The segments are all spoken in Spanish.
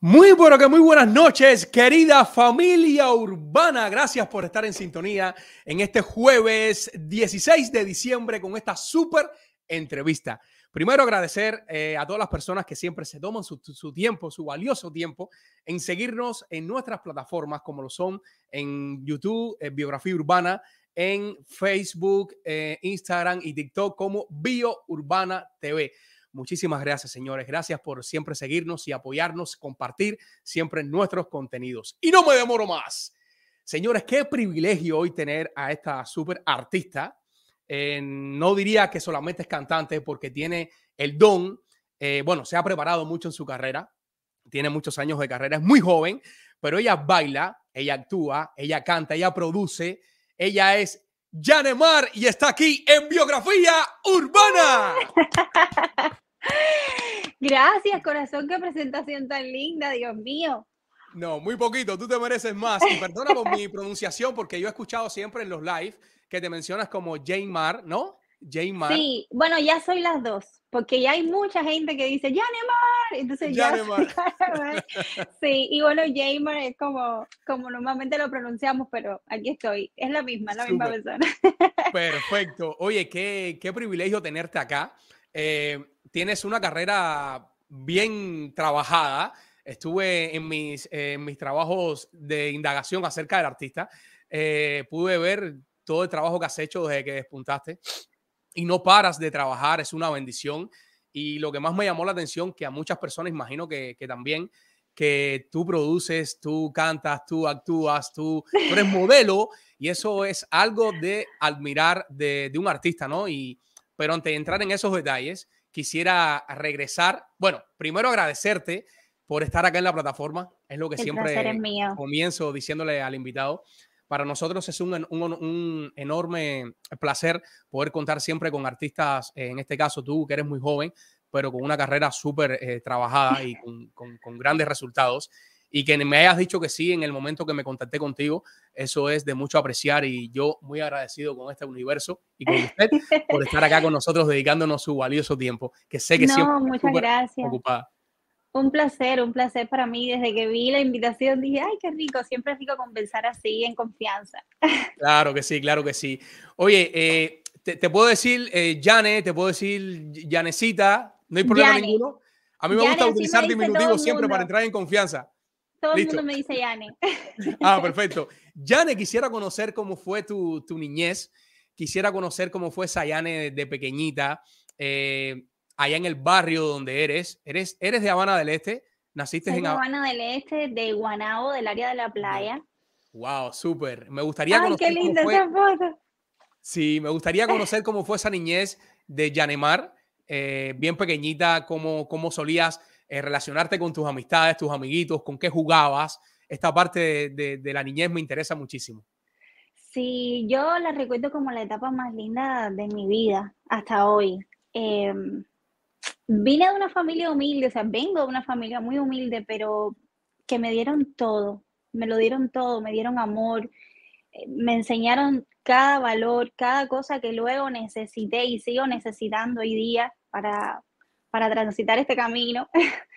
Muy bueno, que muy buenas noches, querida familia urbana. Gracias por estar en sintonía en este jueves 16 de diciembre con esta súper entrevista. Primero agradecer eh, a todas las personas que siempre se toman su, tiempo, su valioso tiempo, en seguirnos en nuestras plataformas como lo son en YouTube, eh, Biografía Urbana, en Facebook, eh, Instagram y TikTok como Bio Urbana TV. Muchísimas gracias, señores. Gracias por siempre seguirnos y apoyarnos, compartir siempre nuestros contenidos. Y no me demoro más. Señores, qué privilegio hoy tener a esta súper artista. Eh, no diría que solamente es cantante porque tiene el don. Eh, bueno, se ha preparado mucho en su carrera. Tiene muchos años de carrera. Es muy joven, pero ella baila, ella actúa, ella canta, ella produce. Ella es Janemar y está aquí en Biografía Urbana. Gracias, corazón, qué presentación tan linda, Dios mío. No, muy poquito, tú te mereces más. Y perdona por mi pronunciación, porque yo he escuchado siempre en los live que te mencionas como Jane Mar, ¿no? Jane Mar. Sí, bueno, ya soy las dos, porque ya hay mucha gente que dice Jane Mar, entonces ya. sí, y bueno, Jane Mar es como, como normalmente lo pronunciamos, pero aquí estoy, es la misma, la misma persona. Perfecto. Oye, qué, qué privilegio tenerte acá. Eh, tienes una carrera bien trabajada. Estuve en mis, mis trabajos de indagación acerca del artista. Eh, pude ver todo el trabajo que has hecho desde que despuntaste y no paras de trabajar, es una bendición. Y lo que más me llamó la atención, que a muchas personas imagino que, que también, que tú produces, tú cantas, tú actúas, tú, eres modelo y eso es algo de admirar de, de, un artista, ¿no? Y, pero antes de entrar en esos detalles, quisiera regresar. Bueno, primero agradecerte por estar acá en la plataforma. Es lo que siempre comienzo diciéndole al invitado. Para nosotros es un, un, enorme placer poder contar siempre con artistas, en este caso tú, que eres muy joven, pero con una carrera súper eh, trabajada y con, con, grandes resultados. Y que me hayas dicho que sí en el momento que me contacté contigo, eso es de mucho apreciar y yo muy agradecido con este universo y con usted por estar acá con nosotros dedicándonos su valioso tiempo, que sé que no, siempre muchas gracias. ocupada. Un placer, un placer para mí. Desde que vi la invitación dije, ay, qué rico, siempre es rico conversar así, en confianza. Claro que sí, claro que sí. Oye, eh, te, puedo decir eh, Jane, te puedo decir Janecita, no hay problema ninguno. A mí me gusta utilizar diminutivos siempre para entrar en confianza. Todo el mundo me dice Yane. Ah, perfecto. Yane, quisiera conocer cómo fue tu, tu niñez. Quisiera conocer cómo fue esa Yane de, pequeñita, eh, allá en el barrio donde eres. Eres, eres de Habana del Este. Naciste en Habana del Este, de Guanabo, del área de la playa. Wow, súper. Me gustaría Ay, qué linda esa foto. Sí, me gustaría conocer cómo fue esa niñez de Yanemar, eh, bien pequeñita, cómo, cómo solías eh, relacionarte con tus amistades, tus amiguitos, con qué jugabas. Esta parte de, la niñez me interesa muchísimo. Sí, yo la recuerdo como la etapa más linda de mi vida hasta hoy. Em, vine de una familia humilde, o sea, vengo de una familia muy humilde, pero que me dieron todo, me lo dieron todo, me dieron amor, eh, me enseñaron cada valor, cada cosa que luego necesité y sigo necesitando hoy día para, para transitar este camino.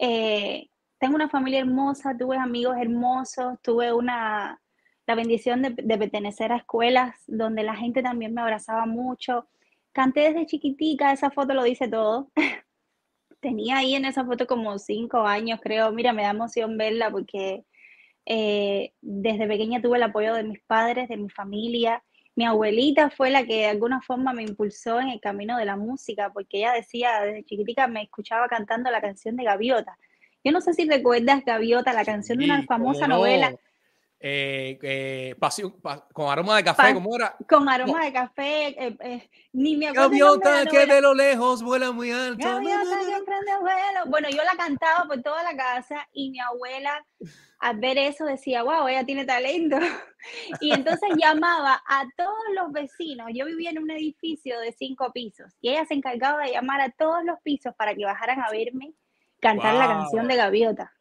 Eh, tengo una familia hermosa, tuve amigos hermosos, tuve una, la bendición de, pertenecer a escuelas donde la gente también me abrazaba mucho. Canté desde chiquitica, esa foto lo dice todo. Tenía ahí en esa foto como cinco años, creo. Mira, me da emoción verla porque eh, desde pequeña tuve el apoyo de mis padres, de mi familia mi abuelita fue la que de alguna forma me impulsó en el camino de la música, porque ella decía, desde chiquitica me escuchaba cantando la canción de Gaviota. Yo no sé si recuerdas Gaviota, la canción de una famosa novela. Eh, eh, con aroma de café, ¿cómo era? Con aroma de café, eh, eh, ni me acuerdo. Gaviota que de lo lejos vuela muy alto. Gaviota que emprende vuelo. Bueno, yo la cantaba por toda la casa y mi abuela al ver eso decía, wow, ella tiene talento. Y entonces llamaba a todos los vecinos. Yo vivía en un edificio de cinco pisos y ella se encargaba de llamar a todos los pisos para que bajaran a verme cantar la canción de Gaviota.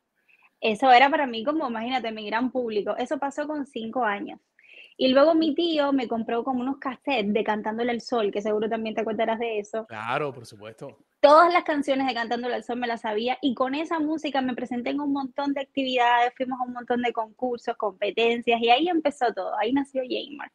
Eso era para mí como, imagínate, mi gran público. Eso pasó con cinco años. Y luego mi tío me compró como unos cassettes de Cantándole al Sol, que seguro también te acordarás de eso. Claro, por supuesto. Todas las canciones de Cantándole al Sol me las sabía y con esa música me presenté en un montón de actividades, fuimos a un montón de concursos, competencias y ahí empezó todo, ahí nació Jaymar.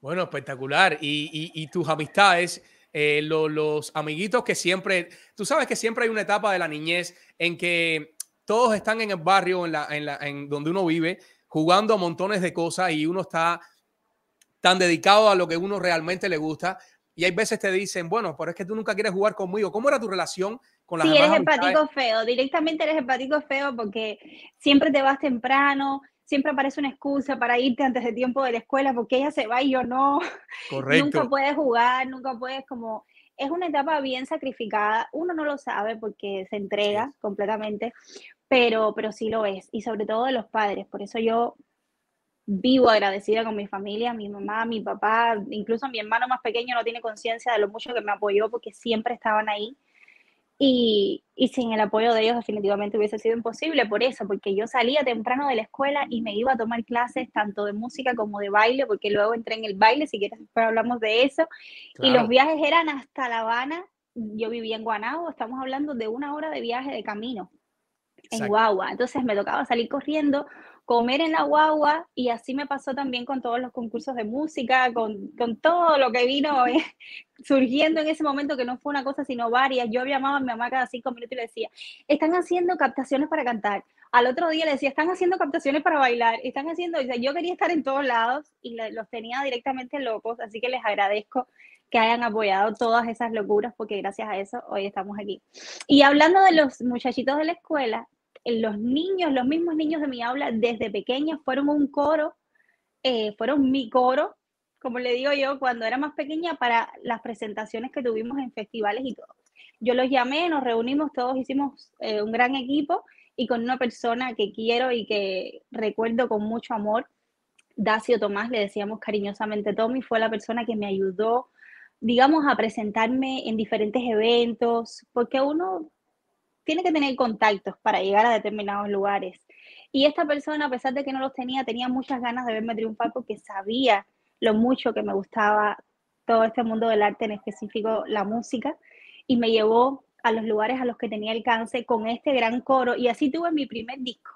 Bueno, espectacular. Y, tus amistades, eh, los amiguitos que siempre, tú sabes que siempre hay una etapa de la niñez en que todos están en el barrio, en, la, en, la, en donde uno vive, jugando a montones de cosas y uno está tan dedicado a lo que uno realmente le gusta. Y hay veces te dicen, bueno, pero es que tú nunca quieres jugar conmigo. ¿Cómo era tu relación con las Sí, eres empático feo. Directamente eres empático feo porque siempre te vas temprano, siempre aparece una excusa para irte antes de tiempo de la escuela porque ella se va y yo no. Correcto. nunca puedes jugar, nunca puedes como es una etapa bien sacrificada. Uno no lo sabe porque se entrega completamente, pero, pero sí lo es. Y sobre todo de los padres. Por eso yo vivo agradecida con mi familia, mi mamá, mi papá, incluso mi hermano más pequeño no tiene conciencia de lo mucho que me apoyó porque siempre estaban ahí. Y, y, sin el apoyo de ellos definitivamente hubiese sido imposible por eso, porque yo salía temprano de la escuela y me iba a tomar clases tanto de música como de baile, porque luego entré en el baile, si quieres después hablamos de eso, y los viajes eran hasta La Habana, yo vivía en Guanabo, estamos hablando de una hora de viaje de camino en guagua, entonces me tocaba salir corriendo comer en la guagua y así me pasó también con todos los concursos de música, con, con todo lo que vino eh, surgiendo en ese momento, que no fue una cosa sino varias. Yo llamaba a mi mamá cada cinco minutos y le decía, están haciendo captaciones para cantar. Al otro día le decía, están haciendo captaciones para bailar, están haciendo, o sea, yo quería estar en todos lados y los tenía directamente locos, así que les agradezco que hayan apoyado todas esas locuras, porque gracias a eso hoy estamos aquí. Y hablando de los muchachitos de la escuela, los niños, los mismos niños de mi aula desde pequeños fueron un coro, eh, fueron mi coro, como le digo yo, cuando era más pequeña para las presentaciones que tuvimos en festivales y todo. Yo los llamé, nos reunimos, todos hicimos eh, un gran equipo y con una persona que quiero y que recuerdo con mucho amor, Dacio Tomás, le decíamos cariñosamente Tommy, fue la persona que me ayudó, digamos, a presentarme en diferentes eventos, porque uno tiene que tener contactos para llegar a determinados lugares. Y esta persona, a pesar de que no los tenía, tenía muchas ganas de verme triunfar porque sabía lo mucho que me gustaba todo este mundo del arte, en específico la música, y me llevó a los lugares a los que tenía alcance con este gran coro. Y así tuve mi primer disco.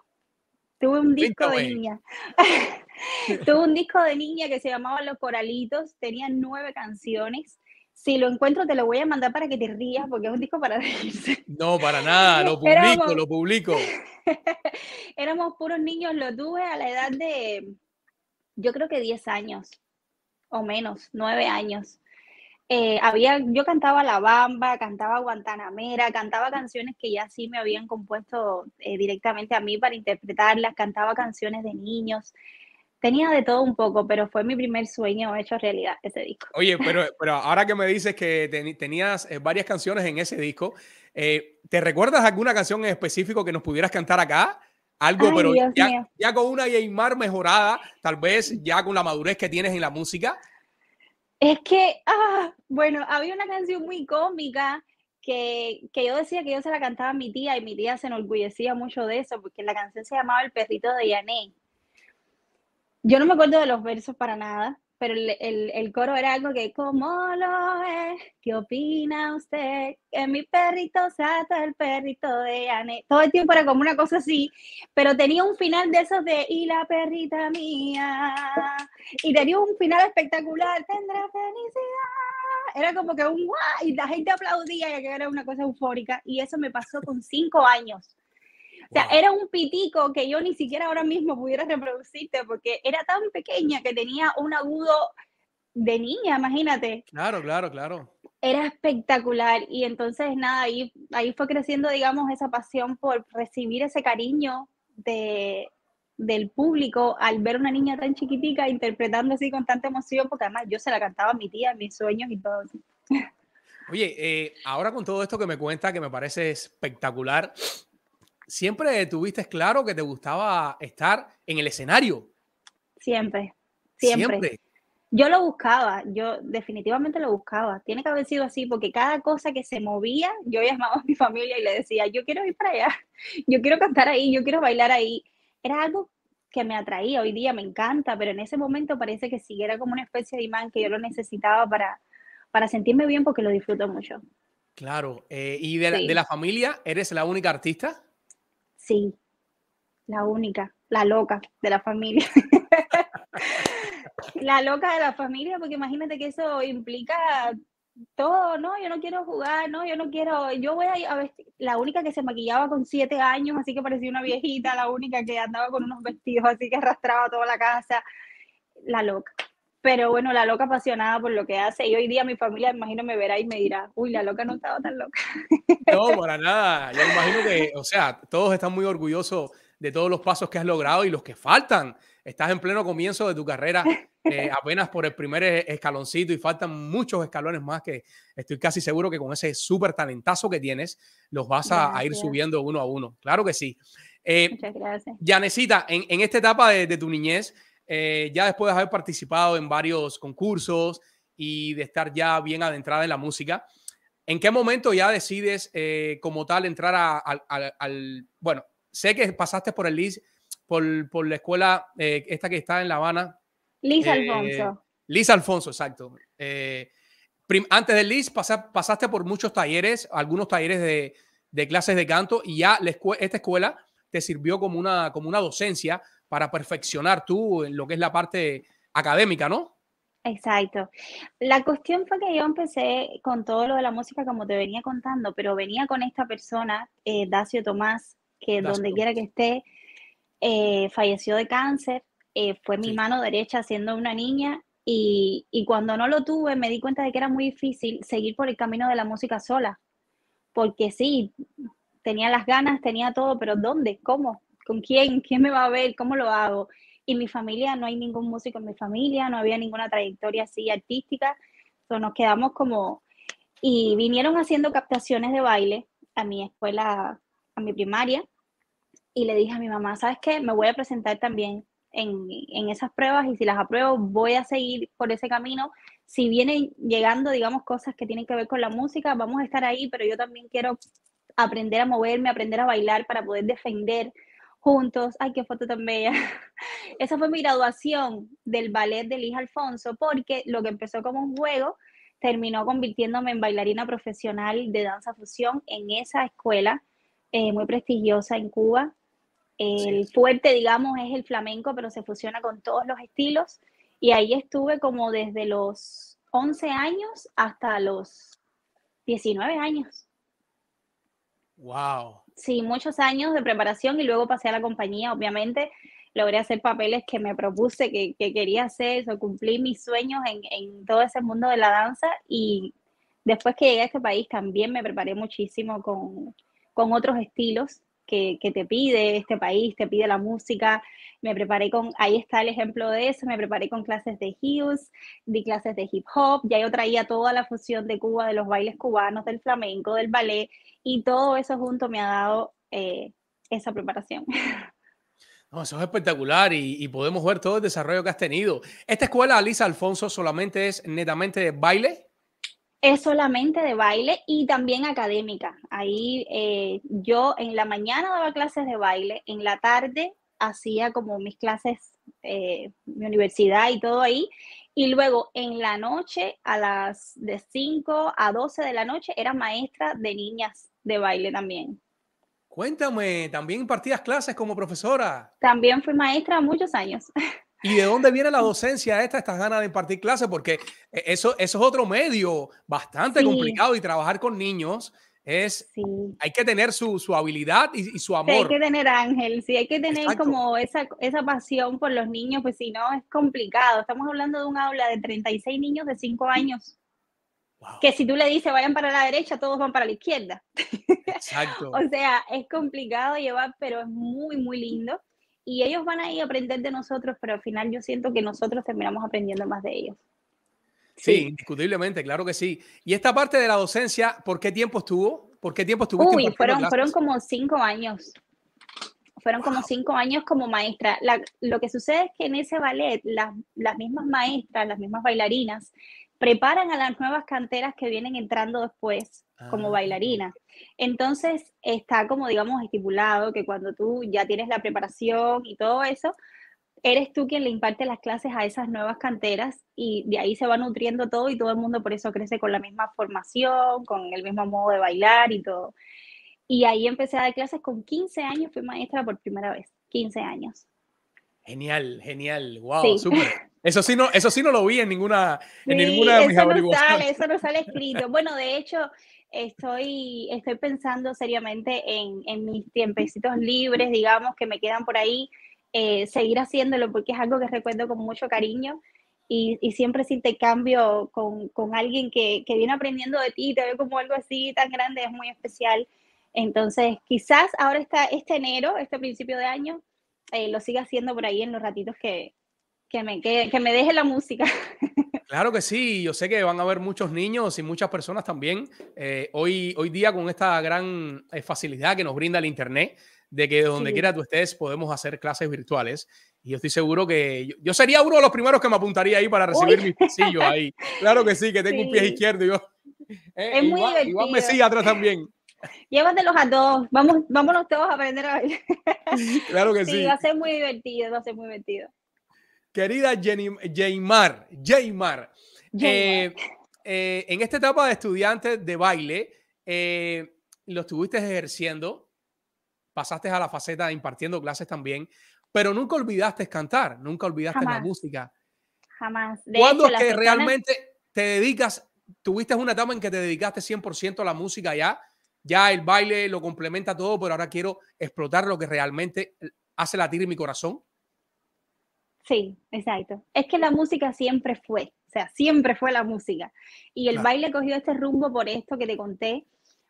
Tuve un disco de niña. tuve un disco de niña que se llamaba Los Coralitos, tenía nueve canciones si lo encuentro, te lo voy a mandar para que te rías, porque es un disco para reírse. No, para nada, lo publico, lo publico. Éramos puros niños, lo tuve a la edad de, yo creo que 10 años, o menos, 9 años. Eh, había, yo cantaba La Bamba, cantaba Guantanamera, cantaba canciones que ya sí me habían compuesto eh, directamente a mí para interpretarlas, cantaba canciones de niños. Tenía de todo un poco, pero fue mi primer sueño hecho realidad ese disco. Oye, pero, pero ahora que me dices que tenías eh, varias canciones en ese disco, eh, ¿te recuerdas alguna canción en específico que nos pudieras cantar acá? Algo, pero ya, ya, con una Yeymar mejorada, tal vez ya con la madurez que tienes en la música. Es que, ah, bueno, había una canción muy cómica que, que, yo decía que yo se la cantaba a mi tía y mi tía se enorgullecía mucho de eso, porque la canción se llamaba El perrito de Yané. Yo no me acuerdo de los versos para nada, pero el, coro era algo que, ¿cómo lo es? ¿Qué opina usted? Que mi perrito sata el perrito de Anne. Todo el tiempo era como una cosa así, pero tenía un final de esos de, y la perrita mía. Y tenía un final espectacular, tendrá felicidad. Era como que un guau, y la gente aplaudía, y era una cosa eufórica. Y eso me pasó con cinco años. O sea, era un pitico que yo ni siquiera ahora mismo pudiera reproducirte porque era tan pequeña que tenía un agudo de niña, imagínate. Claro, claro, claro. Era espectacular y entonces nada, ahí, ahí fue creciendo, digamos, esa pasión por recibir ese cariño de, del público al ver una niña tan chiquitica interpretando así con tanta emoción, porque además yo se la cantaba a mi tía en mis sueños y todo. Oye, eh, ahora con todo esto que me cuenta, que me parece espectacular, ¿siempre tuviste claro que te gustaba estar en el escenario? Siempre, siempre. Yo lo buscaba, yo definitivamente lo buscaba. Tiene que haber sido así, porque cada cosa que se movía, yo llamaba a mi familia y le decía, yo quiero ir para allá, yo quiero cantar ahí, yo quiero bailar ahí. Era algo que me atraía, hoy día me encanta, pero en ese momento parece que sí, era como una especie de imán que yo lo necesitaba para, para sentirme bien porque lo disfruto mucho. Claro, eh, ¿y de, de la familia eres la única artista? Sí, la única, la loca de la familia. la loca de la familia, porque imagínate que eso implica todo, no, yo no quiero jugar, no, yo no quiero, yo voy a, a vestir, la única que se maquillaba con siete años, así que parecía una viejita, la única que andaba con unos vestidos así que arrastraba toda la casa, la loca. Pero bueno, la loca apasionada por lo que hace. Y hoy día mi familia, imagino, me verá y me dirá, uy, la loca no estaba tan loca. No, para nada. Yo imagino que, o sea, todos están muy orgullosos de todos los pasos que has logrado y los que faltan. Estás en pleno comienzo de tu carrera, eh, apenas por el primer escaloncito y faltan muchos escalones más que estoy casi seguro que con ese súper talentazo que tienes, los vas a, ir subiendo uno a uno. Claro que sí. Eh, Muchas gracias. Yanecita, en, en, esta etapa de, de tu niñez, eh, ya después de haber participado en varios concursos y de estar ya bien adentrada en la música, ¿en qué momento ya decides eh, como tal entrar al, bueno, sé que pasaste por el LIS, por, por la escuela eh, esta que está en La Habana. Liz Alfonso. Liz Alfonso, exacto. antes del LIS pasaste por muchos talleres, algunos talleres de, de clases de canto y ya esta escuela te sirvió como una, como una docencia para perfeccionar tú en lo que es la parte académica, ¿no? Exacto. La cuestión fue que yo empecé con todo lo de la música como te venía contando, pero venía con esta persona, eh, Dacio Tomás, que donde quiera que esté, eh, falleció de cáncer, eh, fue mi mano derecha siendo una niña y, y, cuando no lo tuve me di cuenta de que era muy difícil seguir por el camino de la música sola, porque sí, tenía las ganas, tenía todo, pero ¿dónde? ¿Cómo? ¿Con quién? ¿Quién me va a ver? ¿Cómo lo hago? Y mi familia, no hay ningún músico en mi familia, no había ninguna trayectoria así artística. Entonces nos quedamos como... Y vinieron haciendo captaciones de baile a mi escuela, a mi primaria, y le dije a mi mamá, ¿sabes qué? Me voy a presentar también en, en, esas pruebas y si las apruebo voy a seguir por ese camino. Si vienen llegando, digamos, cosas que tienen que ver con la música, vamos a estar ahí, pero yo también quiero aprender a moverme, aprender a bailar para poder defender juntos. Ay, qué foto tan bella. Esa fue mi graduación del ballet de Liz Alfonso, porque lo que empezó como un juego terminó convirtiéndome en bailarina profesional de danza fusión en esa escuela eh, muy prestigiosa en Cuba. El fuerte, digamos, es el flamenco, pero se fusiona con todos los estilos. Y ahí estuve como desde los 11 años hasta los 19 años. Wow. Sí, muchos años de preparación y luego pasé a la compañía, obviamente. Logré hacer papeles que me propuse, que, quería hacer, eso, cumplí mis sueños en, en, todo ese mundo de la danza y después que llegué a este país también me preparé muchísimo con, con otros estilos que, te pide este país, te pide la música. Me preparé con, ahí está el ejemplo de eso, me preparé con clases de heels, di clases de hip hop, ya yo traía toda la fusión de Cuba, de los bailes cubanos, del flamenco, del ballet, y todo eso junto me ha dado eh, esa preparación. No, eso es espectacular y, y, podemos ver todo el desarrollo que has tenido. ¿Esta escuela, Alisa Alfonso, solamente es netamente de baile? Es solamente de baile y también académica. Ahí eh, yo en la mañana daba clases de baile, en la tarde hacía como mis clases, eh, mi universidad y todo ahí. Y luego en la noche, a las de 5 a 12 de la noche, era maestra de niñas de baile también. Cuéntame, ¿también impartías clases como profesora? También fui maestra muchos años. ¿Y de dónde viene la docencia esta, estas ganas de impartir clases? Porque eh, eso, eso es otro medio bastante sí. complicado y trabajar con niños es, sí. hay que tener su, su habilidad y, y, su amor. Sí, hay que tener ángel, sí, hay que tener Exacto. como esa, esa pasión por los niños, pues si no es complicado. Estamos hablando de un aula de 36 niños de 5 años. Wow. Que si tú le dices vayan para la derecha, todos van para la izquierda. Exacto. o sea, es complicado llevar, pero es muy, muy lindo y ellos van a ir a aprender de nosotros, pero al final yo siento que nosotros terminamos aprendiendo más de ellos. Sí, indiscutiblemente, claro que sí. Y esta parte de la docencia, ¿por qué tiempo estuvo? ¿Por qué tiempo estuviste? Uy, fueron, fueron como cinco años. Fueron como cinco años como maestra. lo que sucede es que en ese ballet, las mismas maestras, las mismas bailarinas, preparan a las nuevas canteras que vienen entrando después como ah. bailarinas. Entonces está como, digamos, estipulado que cuando tú ya tienes la preparación y todo eso, eres tú quien le imparte las clases a esas nuevas canteras y de ahí se va nutriendo todo y todo el mundo por eso crece con la misma formación, con el mismo modo de bailar y todo. Y ahí empecé a dar clases con 15 años, fui maestra por primera vez, 15 años. Genial, genial, wow, súper. Eso sí, no, eso sí no lo vi en ninguna, en ninguna de mis eso no sale, eso no sale escrito. Bueno, de hecho, estoy, estoy pensando seriamente en, en mis tiempecitos libres, digamos, que me quedan por ahí, eh, seguir haciéndolo porque es algo que recuerdo con mucho cariño y, y siempre te intercambio con, con alguien que, que, viene aprendiendo de ti, te ve como algo así tan grande, es muy especial. Entonces, quizás ahora está este enero, este principio de año, eh, lo siga haciendo por ahí en los ratitos que, que me, que, que me deje la música. Claro que sí, yo sé que van a haber muchos niños y muchas personas también eh, hoy, hoy día con esta gran facilidad que nos brinda el Internet de que donde quiera tú estés podemos hacer clases virtuales. Y yo estoy seguro que yo, sería uno de los primeros que me apuntaría ahí para recibir mis pasillos ahí. Claro que sí, que tengo un pie izquierdo. Y yo, eh, es muy igual, igual, me sigue atrás también. Llévatelos a todos, vamos, vámonos todos a aprender a bailar. Claro que sí, sí. va a ser muy divertido, va a ser muy divertido. Querida Jenny, Jaymar, Jaymar, eh, eh, en esta etapa de estudiante de baile, lo estuviste ejerciendo pasaste a la faceta impartiendo clases también, pero nunca olvidaste cantar, nunca olvidaste la música. Jamás. ¿Cuándo es que realmente te dedicas, tuviste una etapa en que te dedicaste 100% a la música ya? Ya el baile lo complementa todo, pero ahora quiero explotar lo que realmente hace latir mi corazón. Sí, exacto. Es que la música siempre fue, o sea, siempre fue la música. Y el baile cogió este rumbo por esto que te conté,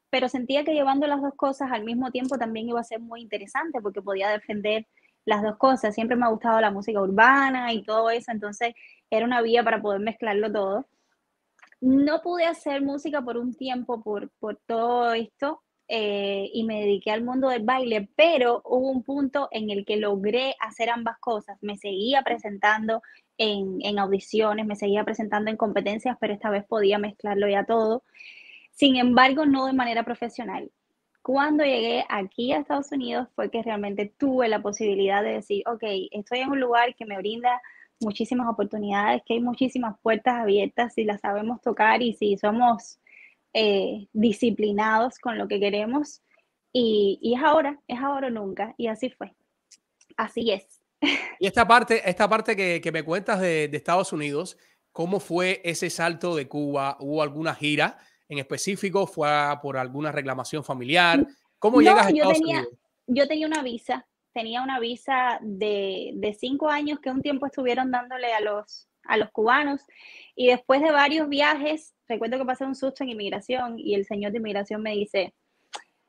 pero sentía que llevando las dos cosas al mismo tiempo también iba a ser muy interesante porque podía defender las dos cosas. Siempre me ha gustado la música urbana y todo eso, entonces era una vía para poder mezclarlo todo. No pude hacer música por un tiempo por, por todo esto eh, y me dediqué al mundo del baile, pero hubo un punto en el que logré hacer ambas cosas. Me seguía presentando en, en audiciones, me seguía presentando en competencias, pero esta vez podía mezclarlo ya todo. Sin embargo, no de manera profesional. Cuando llegué aquí a Estados Unidos fue que realmente tuve la posibilidad de decir, ok, estoy en un lugar que me brinda muchísimas oportunidades, que hay muchísimas puertas abiertas si las sabemos tocar y si somos eh, disciplinados con lo que queremos. Y, es ahora, es ahora o nunca. Y así fue. Así es. Y esta parte, esta parte que, me cuentas de, de, Estados Unidos, ¿cómo fue ese salto de Cuba? ¿Hubo alguna gira? en específico? ¿Fue por alguna reclamación familiar? ¿Cómo llegas a Estados yo tenía, Unidos? Yo tenía una visa, tenía una visa de, de, cinco años que un tiempo estuvieron dándole a los, a los cubanos y después de varios viajes, recuerdo que pasé un susto en inmigración y el señor de inmigración me dice,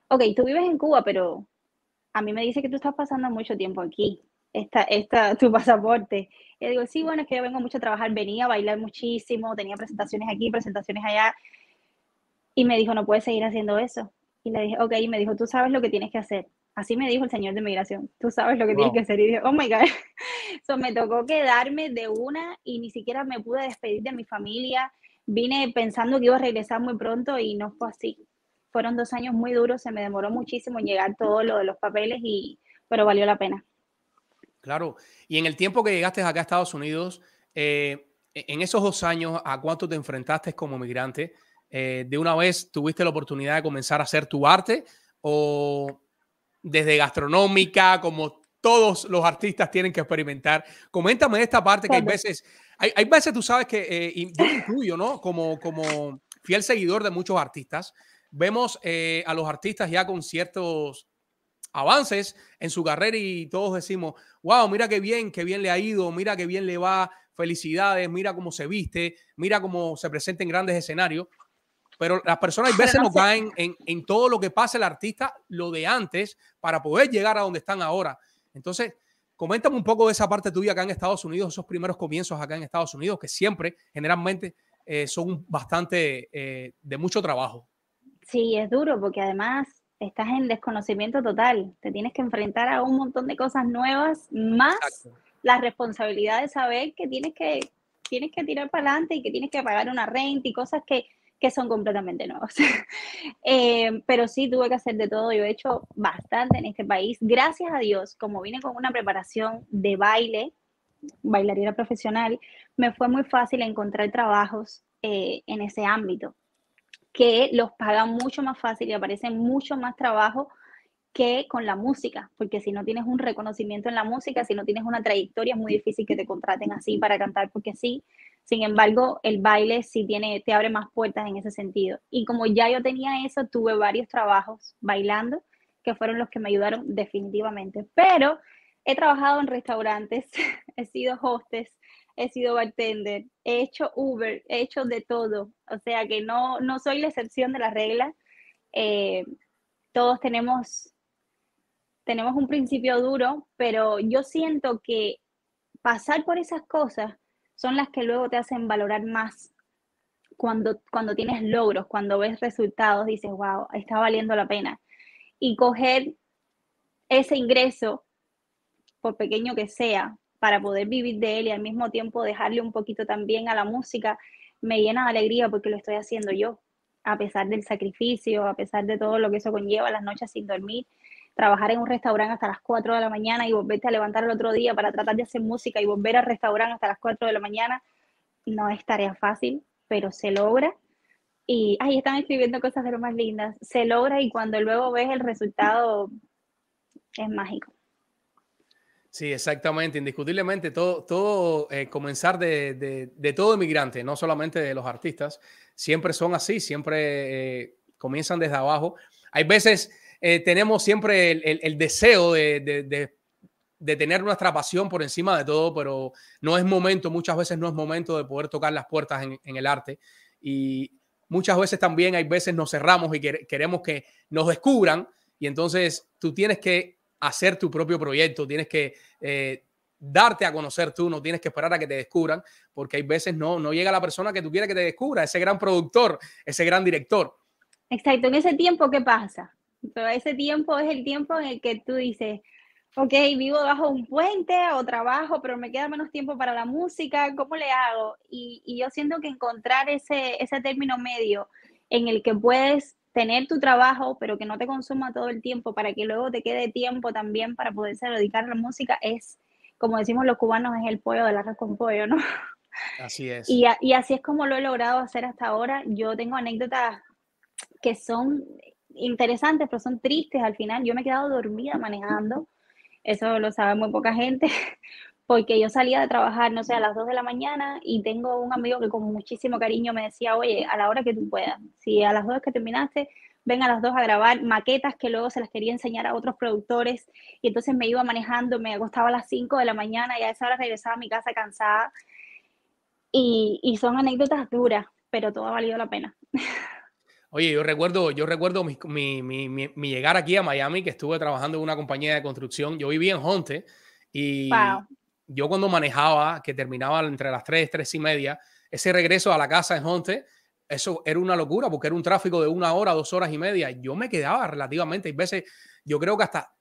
ok, tú vives en Cuba, pero a mí me dice que tú estás pasando mucho tiempo aquí, esta, esta, tu pasaporte. Y digo, sí, bueno, es que yo vengo mucho a trabajar, venía a bailar muchísimo, tenía presentaciones aquí, presentaciones allá, y me dijo, no puedes seguir haciendo eso. Y le dije, ok, y me dijo, tú sabes lo que tienes que hacer. Así me dijo el señor de migración, tú sabes lo que tienes que hacer. Y dije, oh my God. so, me tocó quedarme de una y ni siquiera me pude despedir de mi familia. Vine pensando que iba a regresar muy pronto y no fue así. Fueron dos años muy duros, se me demoró muchísimo en llegar todo lo de los papeles, y, pero valió la pena. Claro, y en el tiempo que llegaste acá a Estados Unidos, eh, en esos dos años, ¿a cuánto te enfrentaste como migrante? Eh, de una vez tuviste la oportunidad de comenzar a hacer tu arte o desde gastronómica, como todos los artistas tienen que experimentar. Coméntame esta parte que hay veces, hay, hay veces tú sabes que, eh, yo me incluyo, ¿no? Como, como fiel seguidor de muchos artistas, vemos eh, a los artistas ya con ciertos avances en su carrera y todos decimos, wow, mira qué bien, qué bien le ha ido, mira qué bien le va, felicidades, mira cómo se viste, mira cómo se presenta en grandes escenarios. Pero las personas a veces no caen en, en, todo lo que pasa el artista, lo de antes, para poder llegar a donde están ahora. Entonces, Coméntame un poco de esa parte tuya acá en Estados Unidos, esos primeros comienzos acá en Estados Unidos, que siempre, generalmente, eh, son bastante eh, de mucho trabajo. Sí, es duro porque además estás en desconocimiento total. Te tienes que enfrentar a un montón de cosas nuevas, más la responsabilidad de saber que tienes que, tienes que tirar para adelante y que tienes que pagar una renta y cosas que que son completamente nuevos. Eh, pero sí tuve que hacer de todo. Yo he hecho bastante en este país. Gracias a Dios, como vine con una preparación de baile, bailarina profesional, me fue muy fácil encontrar trabajos eh, en ese ámbito, que los pagan mucho más fácil y aparecen mucho más trabajo que con la música, porque si no tienes un reconocimiento en la música, si no tienes una trayectoria, es muy difícil que te contraten así para cantar, porque sí. Sin embargo, el baile sí tiene, te abre más puertas en ese sentido. Y como ya yo tenía eso, tuve varios trabajos bailando, que fueron los que me ayudaron definitivamente. Pero he trabajado en restaurantes, he sido hostess, he sido bartender, he hecho Uber, he hecho de todo. O sea que no, no soy la excepción de la regla. Eh, todos tenemos, tenemos un principio duro, pero yo siento que pasar por esas cosas son las que luego te hacen valorar más cuando, cuando tienes logros, cuando ves resultados, dices, wow, está valiendo la pena. Y coger ese ingreso, por pequeño que sea, para poder vivir de él y al mismo tiempo dejarle un poquito también a la música, me llena de alegría porque lo estoy haciendo yo, a pesar del sacrificio, a pesar de todo lo que eso conlleva, las noches sin dormir, trabajar en un restaurante hasta las 4 de la mañana y volverte a levantar el otro día para tratar de hacer música y volver al restaurante hasta las 4 de la mañana, no es tarea fácil, pero se logra. Y ahí están escribiendo cosas de lo más lindas. Se logra y cuando luego ves el resultado es mágico. Sí, exactamente, indiscutiblemente, todo, todo eh, comenzar de, de, todo inmigrante, no solamente de los artistas, siempre son así, siempre eh, comienzan desde abajo. Hay veces eh, tenemos siempre el, deseo de, tener nuestra pasión por encima de todo, pero no es momento, muchas veces no es momento de poder tocar las puertas en, el arte. Y muchas veces también hay veces nos cerramos y queremos que nos descubran y entonces tú tienes que hacer tu propio proyecto, tienes que eh, darte a conocer tú, no tienes que esperar a que te descubran, porque hay veces no, no llega la persona que tú quieres que te descubra, ese gran productor, ese gran director. Exacto, en ese tiempo, ¿qué pasa? Pero ese tiempo es el tiempo en el que tú dices, ok, vivo bajo un puente o trabajo, pero me queda menos tiempo para la música, ¿cómo le hago? Y, y yo siento que encontrar ese, ese término medio en el que puedes tener tu trabajo, pero que no te consuma todo el tiempo para que luego te quede tiempo también para poderse dedicar a la música, es, como decimos los cubanos, es el pollo del arroz con pollo, ¿no? Así es. Y, y así es como lo he logrado hacer hasta ahora. Yo tengo anécdotas que son interesantes, pero son tristes al final. Yo me he quedado dormida manejando, eso lo sabe muy poca gente, porque yo salía de trabajar, no sé, a las 2 de la mañana y tengo un amigo que con muchísimo cariño me decía, oye, a la hora que tú puedas, si a las 2 que terminaste, ven a las 2 a grabar maquetas que luego se las quería enseñar a otros productores y entonces me iba manejando, me acostaba a las 5 de la mañana y a esa hora regresaba a mi casa cansada. Y, y son anécdotas duras, pero todo ha valido la pena. Oye, yo recuerdo, yo recuerdo mi, mi, mi, mi, llegar aquí a Miami, que estuve trabajando en una compañía de construcción. Yo vivía en Honte y yo cuando manejaba, que terminaba entre las 3, 3 y media, ese regreso a la casa en Honte, eso era una locura porque era un tráfico de una hora, dos horas y media. Yo me quedaba relativamente, hay veces, yo creo que hasta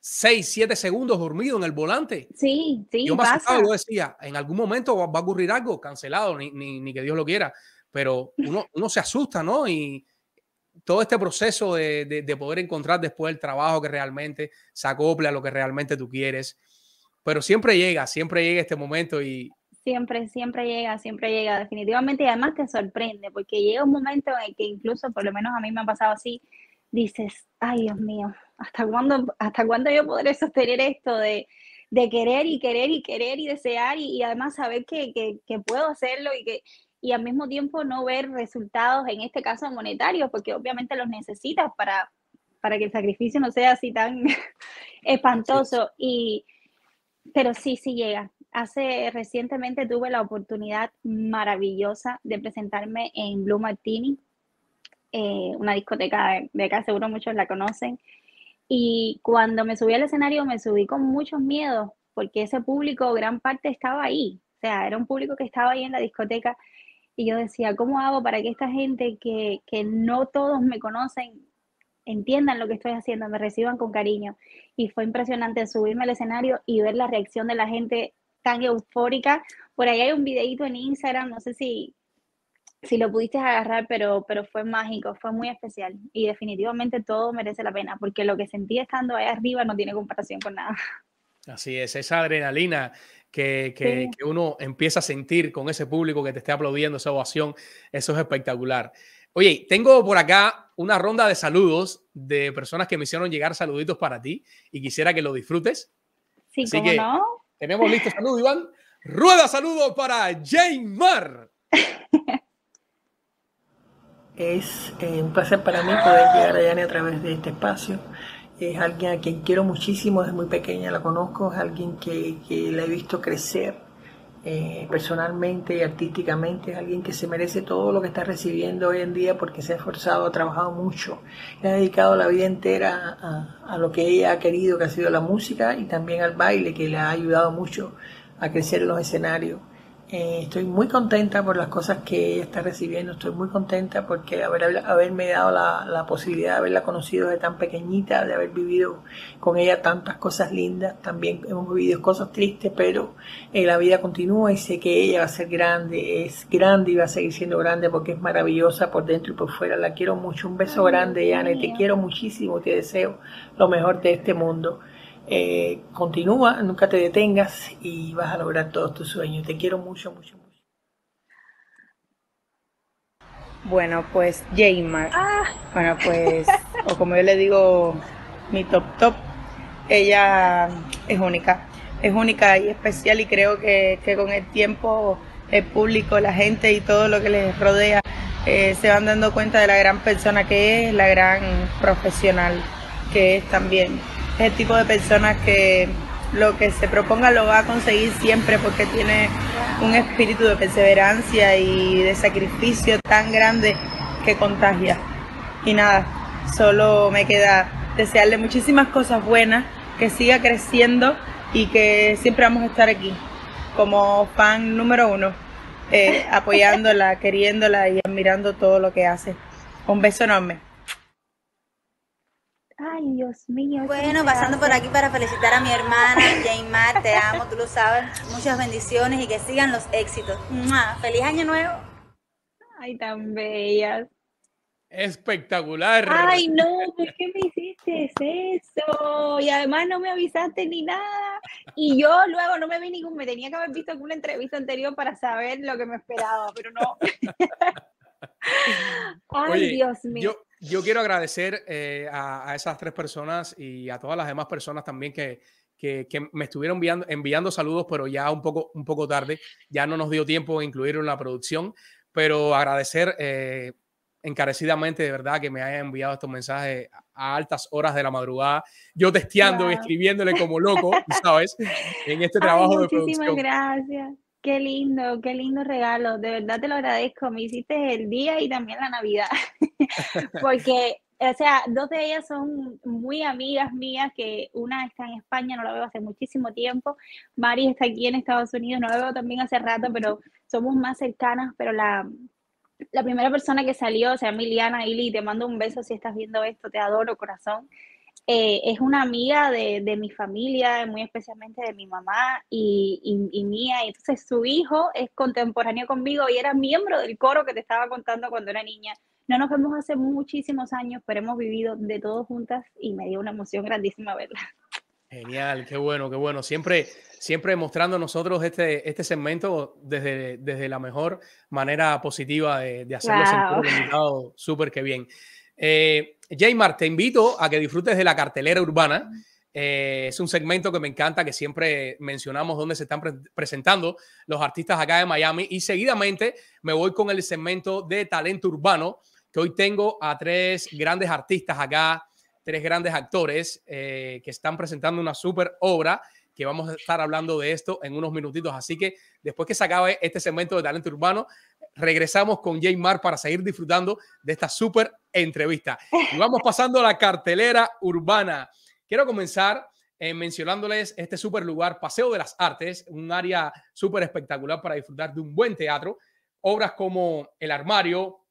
6, 7 segundos dormido en el volante. Sí, sí. Yo me asustaba, yo decía, en algún momento va, a ocurrir algo, cancelado, ni, ni, ni, que Dios lo quiera. Pero uno, uno se asusta, ¿no? Y, todo este proceso de, poder encontrar después el trabajo que realmente se acople a lo que realmente tú quieres. Pero siempre llega, siempre llega este momento y... Siempre, siempre llega, siempre llega, definitivamente. Y además te sorprende, porque llega un momento en el que incluso, por lo menos a mí me ha pasado así, dices, ay Dios mío, ¿hasta cuándo, hasta cuándo yo podré sostener esto de, querer y querer y querer y desear y, además saber que, que, puedo hacerlo y que, y al mismo tiempo no ver resultados, en este caso monetarios, porque obviamente los necesitas para, para que el sacrificio no sea así tan espantoso. Y, pero sí, sí llega. Hace recientemente tuve la oportunidad maravillosa de presentarme en Blue Martini, eh, una discoteca de, acá, seguro muchos la conocen. Y cuando me subí al escenario me subí con muchos miedos porque ese público, gran parte estaba ahí, o sea, era un público que estaba ahí en la discoteca y yo decía, ¿cómo hago para que esta gente que, que no todos me conocen entiendan lo que estoy haciendo, me reciban con cariño? Y fue impresionante subirme al escenario y ver la reacción de la gente tan eufórica. Por ahí hay un videito en Instagram, no sé si, si lo pudiste agarrar, pero, pero fue mágico, fue muy especial. Y definitivamente todo merece la pena, porque lo que sentí estando ahí arriba no tiene comparación con nada. Así es, esa adrenalina que, que, que, uno empieza a sentir con ese público que te esté aplaudiendo, esa ovación, eso es espectacular. Oye, tengo por acá una ronda de saludos de personas que me hicieron llegar saluditos para ti y quisiera que lo disfrutes. Sí, Así que no? tenemos listo saludo, Iván. Rueda saludos para Jane Mar. Es eh, un placer para mí poder llegar a Yane a través de este espacio. Es alguien a quien quiero muchísimo, desde muy pequeña la conozco, es alguien que, que la he visto crecer eh, personalmente y artísticamente, es alguien que se merece todo lo que está recibiendo hoy en día porque se ha esforzado, ha trabajado mucho, le ha dedicado la vida entera a, a lo que ella ha querido, que ha sido la música y también al baile, que le ha ayudado mucho a crecer en los escenarios. Eh, estoy muy contenta por las cosas que ella está recibiendo, estoy muy contenta porque haber, haberme dado la, la, posibilidad de haberla conocido de tan pequeñita, de haber vivido con ella tantas cosas lindas, también hemos vivido cosas tristes, pero eh, la vida continúa y sé que ella va a ser grande, es grande y va a seguir siendo grande porque es maravillosa por dentro y por fuera. La quiero mucho, un beso grande, Yane, te quiero muchísimo, te deseo lo mejor de este mundo. Eh, continúa, nunca te detengas y vas a lograr todos tus sueños. Te quiero mucho, mucho, mucho. Bueno, pues Jaymar. Ah. Bueno, pues, o como yo le digo, mi top top, ella es única. Es única y especial y creo que, que con el tiempo el público, la gente y todo lo que les rodea eh, se van dando cuenta de la gran persona que es, la gran profesional que es también es el tipo de personas que lo que se proponga lo va a conseguir siempre porque tiene un espíritu de perseverancia y de sacrificio tan grande que contagia. Y nada, solo me queda desearle muchísimas cosas buenas, que siga creciendo y que siempre vamos a estar aquí como fan número uno, eh, apoyándola, queriéndola y admirando todo lo que hace. Un beso enorme. Ay, Dios mío. Bueno, pasando por aquí para felicitar a mi hermana, Jane Mar, te amo, tú lo sabes. Muchas bendiciones y que sigan los éxitos. ¡Feliz año nuevo! Ay, tan bellas. Espectacular. Ay, no, ¿por qué me hiciste eso? Y además no me avisaste ni nada. Y yo luego no me vi ningún, me tenía que haber visto alguna entrevista anterior para saber lo que me esperaba, pero no. Ay, Dios mío. Yo quiero agradecer eh, a, esas tres personas y a todas las demás personas también que, que, me estuvieron enviando, enviando, saludos, pero ya un poco, un poco tarde. Ya no nos dio tiempo de incluirlo en la producción, pero agradecer eh, encarecidamente, de verdad, que me hayan enviado estos mensajes a altas horas de la madrugada, yo testeando y escribiéndole como loco, ¿sabes? En este trabajo de producción. Muchísimas gracias. Qué lindo, qué lindo regalo. De verdad te lo agradezco. Me hiciste el día y también la Navidad. Porque, o sea, dos de ellas son muy amigas mías, que una está en España, no la veo hace muchísimo tiempo. Mari está aquí en Estados Unidos, no la veo también hace rato, pero somos más cercanas. Pero la, la primera persona que salió, o sea, Miliana Ili, te mando un beso si estás viendo esto, te adoro, corazón. Eh, es una amiga de, de, mi familia, muy especialmente de mi mamá y, y, mía. Y entonces su hijo es contemporáneo conmigo y era miembro del coro que te estaba contando cuando era niña. No nos vemos hace muchísimos años, pero hemos vivido de todo juntas y me dio una emoción grandísima verla. Genial, qué bueno, qué bueno. Siempre, siempre mostrando nosotros este, este segmento desde, desde la mejor manera positiva de, de hacerlo wow. súper que bien. Eh, Jaymar, te invito a que disfrutes de la cartelera urbana. Eh, es un segmento que me encanta, que siempre mencionamos dónde se están pre presentando los artistas acá de Miami. Y seguidamente me voy con el segmento de talento urbano, que hoy tengo a tres grandes artistas acá, tres grandes actores eh, que están presentando una súper obra que vamos a estar hablando de esto en unos minutitos. Así que después que se acabe este segmento de talento urbano, regresamos con Jay Mar para seguir disfrutando de esta súper entrevista. Y vamos pasando a la cartelera urbana. Quiero comenzar eh, mencionándoles este super lugar, Paseo de las Artes, un área súper espectacular para disfrutar de un buen teatro. Obras como El Armario,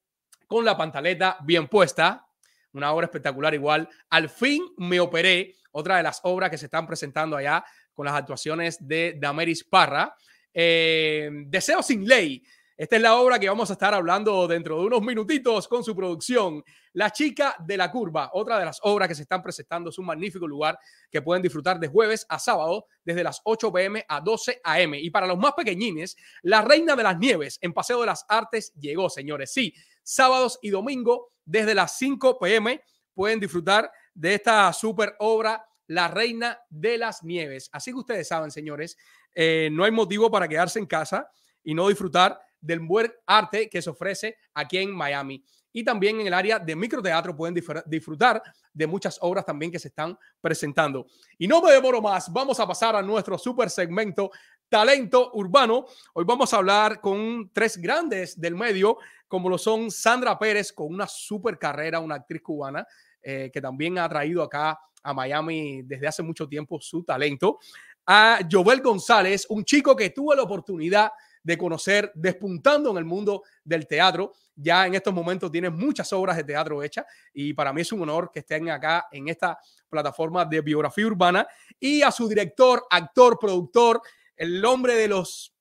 con la pantaleta bien puesta, una obra espectacular igual. Al fin me operé, otra de las obras que se están presentando allá con las actuaciones de Dameris Parra. Eh, Deseo sin ley, esta es la obra que vamos a estar hablando dentro de unos minutitos con su producción. La chica de la curva, otra de las obras que se están presentando, es un magnífico lugar que pueden disfrutar de jueves a sábado desde las 8 pm a 12 am. Y para los más pequeñines, La Reina de las Nieves en Paseo de las Artes llegó, señores. Sí, sábados y domingo desde las 5 pm pueden disfrutar de esta super obra La Reina de las Nieves. Así que ustedes saben, señores, eh, no hay motivo para quedarse en casa y no disfrutar del buen arte que se ofrece aquí en Miami. Y también en el área de microteatro pueden disfrutar de muchas obras también que se están presentando. Y no me demoro más, vamos a pasar a nuestro super segmento Talento Urbano. Hoy vamos a hablar con tres grandes del medio, como lo son Sandra Pérez, con una super carrera, una actriz cubana, eh, que también ha traído acá a Miami desde hace mucho tiempo su talento. A Jovel González, un chico que tuvo la oportunidad de conocer despuntando en el mundo del teatro. Ya en estos momentos tiene muchas obras de teatro hechas y para mí es un honor que estén acá en esta plataforma de biografía urbana y a su director, actor, productor, el hombre de los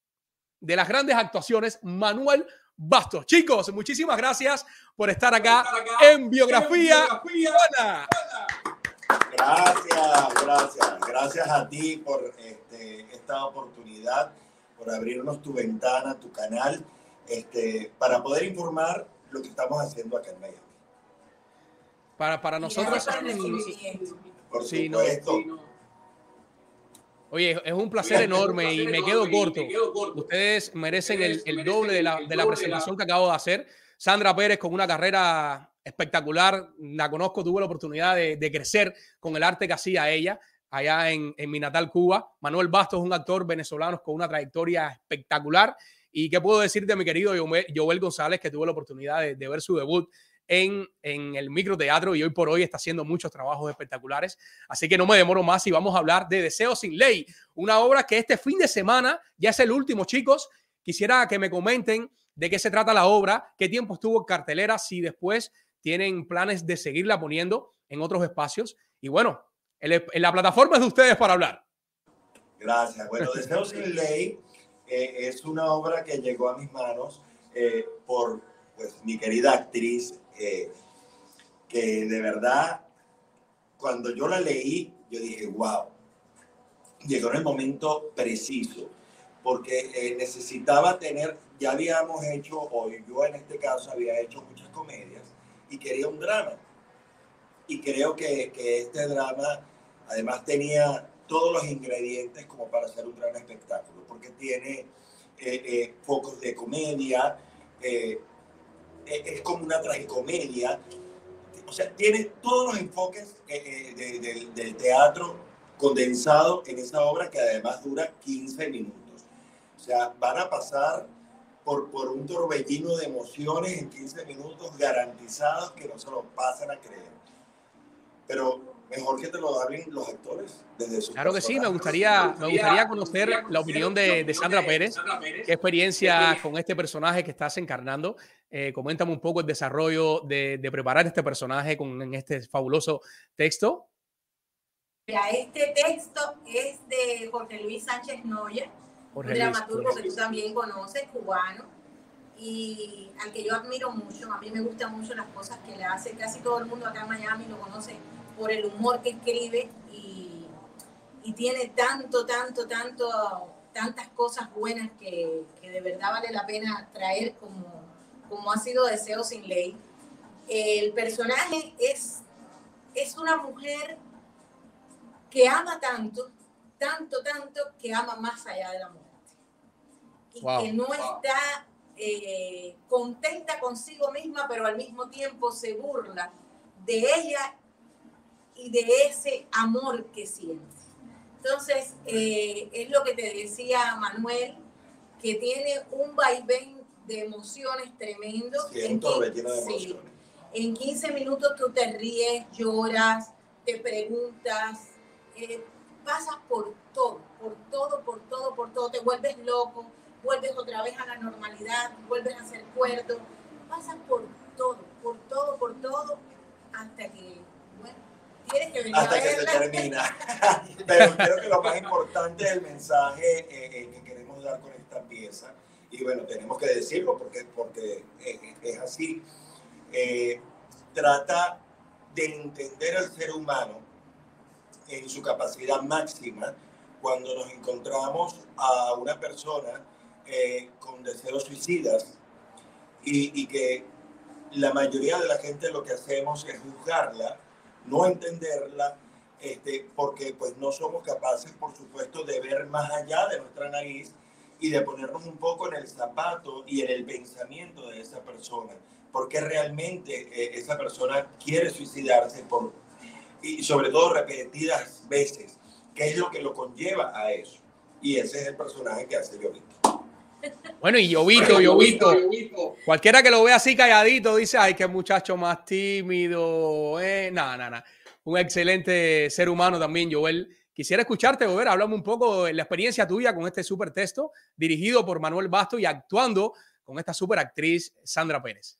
de las grandes actuaciones, Manuel Bastos. Chicos, muchísimas gracias por estar acá, en Biografía, Urbana. Gracias, gracias. Gracias a ti por este, esta oportunidad por abrirnos tu ventana, tu canal, este, para poder informar lo que estamos haciendo acá en Miami. Para, para nosotros. Por supuesto. Oye, es un placer enorme y me quedo corto. Ustedes merecen el, el doble de la, de la presentación que acabo de hacer. Sandra Pérez con una carrera espectacular, la conozco, tuve la oportunidad de, de crecer con el arte que hacía ella allá en, mi natal Cuba. Manuel Bastos es un actor venezolano con una trayectoria espectacular. ¿Y qué puedo decir de mi querido Joel González, que tuvo la oportunidad de, de ver su debut en, en, el microteatro y hoy por hoy está haciendo muchos trabajos espectaculares. Así que no me demoro más y vamos a hablar de Deseo sin Ley, una obra que este fin de semana ya es el último, chicos. Quisiera que me comenten de qué se trata la obra, qué tiempo estuvo en cartelera, si después tienen planes de seguirla poniendo en otros espacios. Y bueno, en la plataforma es de ustedes para hablar. Gracias. Bueno, Deseo sin ley eh, es una obra que llegó a mis manos eh, por pues, mi querida actriz, eh, que de verdad, cuando yo la leí, yo dije, wow, llegó en el momento preciso, porque eh, necesitaba tener, ya habíamos hecho, o yo en este caso había hecho muchas comedias, y quería un drama. Y creo que, que este drama Además tenía todos los ingredientes como para hacer un gran espectáculo, porque tiene eh, eh, focos de comedia, eh, es como una tragicomedia, o sea, tiene todos los enfoques del teatro condensado en esa obra que además dura 15 minutos. O sea, van a pasar por, por un torbellino de emociones en 15 minutos garantizados que no se lo pasan a creer. Pero mejor que te lo hablen los actores desde su Claro que sí, me gustaría, me gustaría conocer la opinión de, de Sandra Pérez. ¿Qué experiencia con este personaje que estás encarnando? Eh, coméntame un poco el desarrollo de, de, preparar este personaje con en este fabuloso texto. Mira, este texto es de Jorge Luis Sánchez Noya, un dramaturgo que tú también conoces, cubano, y al que yo admiro mucho. A mí me gustan mucho las cosas que le hace. Casi todo el mundo acá en Miami lo conoce por el humor que escribe y, y tiene tanto, tanto, tanto, tantas cosas buenas que, que, de verdad vale la pena traer como, como ha sido Deseo sin Ley. El personaje es, es una mujer que ama tanto, tanto, tanto, que ama más allá de la muerte. Y wow, que no wow. está eh, contenta consigo misma, pero al mismo tiempo se burla de ella y de ese amor que siente. Entonces, eh, es lo que te decía Manuel, que tiene un vaivén de emociones tremendo. Sí, en, 15, de emociones. En 15 minutos tú te ríes, lloras, te preguntas, eh, pasas por todo, por todo, por todo, por todo, te vuelves loco, vuelves otra vez a la normalidad, vuelves a ser cuerdo, pasas por todo, por todo, por todo, hasta que, bueno, tienes que venir hasta a que se termina. Pero creo que lo más importante es el mensaje eh, eh, que queremos dar con esta pieza. Y bueno, tenemos que decirlo porque, porque es, es así. Eh, trata de entender al ser humano en su capacidad máxima cuando nos encontramos a una persona eh, con deseos suicidas y, que la mayoría de la gente lo que hacemos es juzgarla, no entenderla, este, porque pues no somos capaces, por supuesto, de ver más allá de nuestra nariz y de ponernos un poco en el zapato y en el pensamiento de esa persona. Porque realmente eh, esa persona quiere suicidarse por, y sobre todo repetidas veces. ¿Qué es lo que lo conlleva a eso? Y ese es el personaje que hace Llovito. Bueno, y Llovito, Llovito. Cualquiera que lo vea así calladito dice, ay, qué muchacho más tímido. Eh. No, no, no. Un excelente ser humano también, Joel. Quisiera escucharte, Joel, háblame un poco de la experiencia tuya con este super texto dirigido por Manuel Basto y actuando con esta super actriz Sandra Pérez.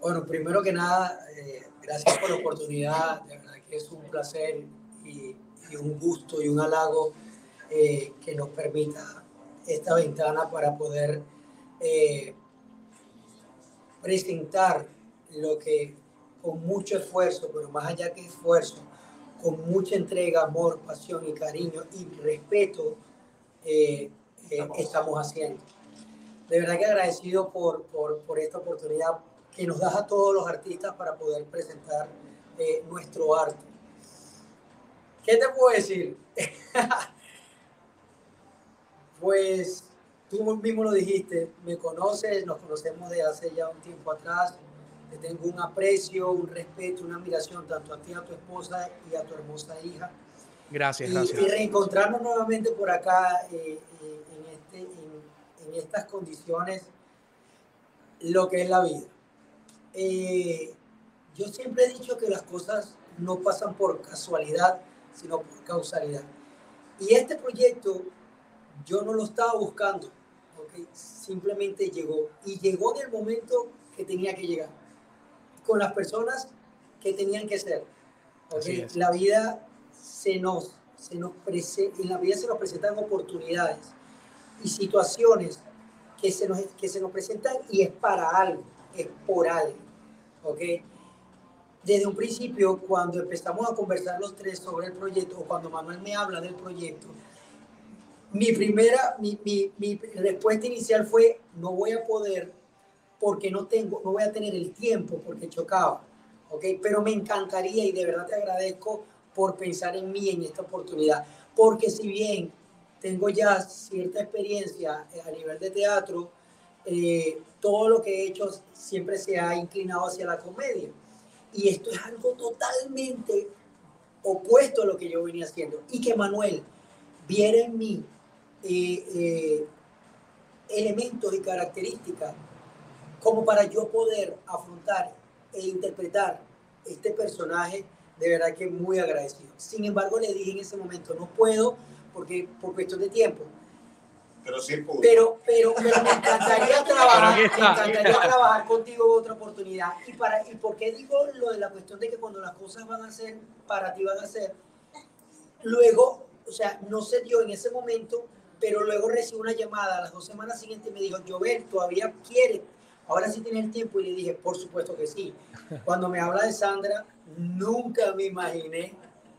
Bueno, primero que nada, eh, gracias por la oportunidad. De verdad que es un placer y, y un gusto y un halago eh, que nos permita esta ventana para poder eh, presentar lo que con mucho esfuerzo, pero más allá que esfuerzo, con mucha entrega, amor, pasión y cariño y respeto eh, eh, estamos haciendo. De verdad que agradecido por, por, por, esta oportunidad que nos da a todos los artistas para poder presentar nuestro arte. ¿Qué te puedo decir? pues tú mismo lo dijiste, me conoces, nos conocemos de hace ya un tiempo atrás, te tengo un aprecio, un respeto, una admiración tanto a ti, a tu esposa y a tu hermosa hija. Gracias, y, gracias. Y reencontrarnos nuevamente por acá eh, eh, en, este, en, en, estas condiciones, lo que es la vida. Eh, yo siempre he dicho que las cosas no pasan por casualidad, sino por causalidad. Y este proyecto yo no lo estaba buscando, ¿okay? simplemente llegó. Y llegó en el momento que tenía que llegar, con las personas que tenían que ser. ¿okay? La vida se nos, se nos en la vida se nos presentan oportunidades y situaciones que se nos, que se nos presentan y es para algo, es por algo. ¿ok? Desde un principio, cuando empezamos a conversar los tres sobre el proyecto, o cuando Manuel me habla del proyecto, mi primera, mi, mi, mi, respuesta inicial fue, no voy a poder porque no tengo, no voy a tener el tiempo porque chocaba, ¿ok? Pero me encantaría y de verdad te agradezco por pensar en mí en esta oportunidad, porque si bien tengo ya cierta experiencia a nivel de teatro, eh, todo lo que he hecho siempre se ha inclinado hacia la comedia. Y esto es algo totalmente opuesto a lo que yo venía haciendo. Y que Manuel viera en mí eh, eh, elementos y características como para yo poder afrontar e interpretar este personaje, de verdad que muy agradecido. Sin embargo, le dije en ese momento, no puedo porque por cuestión de tiempo. Pero sí pudo. Pero, pero, pero me encantaría trabajar, me encantaría trabajar contigo otra oportunidad. ¿Y, para, ¿Y por qué digo lo de la cuestión de que cuando las cosas van a ser, para ti van a ser, luego, o sea, no se dio en ese momento, pero luego recibí una llamada a las dos semanas siguientes y me dijo, Jovel, ¿todavía quieres? Ahora sí tienes el tiempo y le dije, por supuesto que sí. Cuando me habla de Sandra, nunca me imaginé.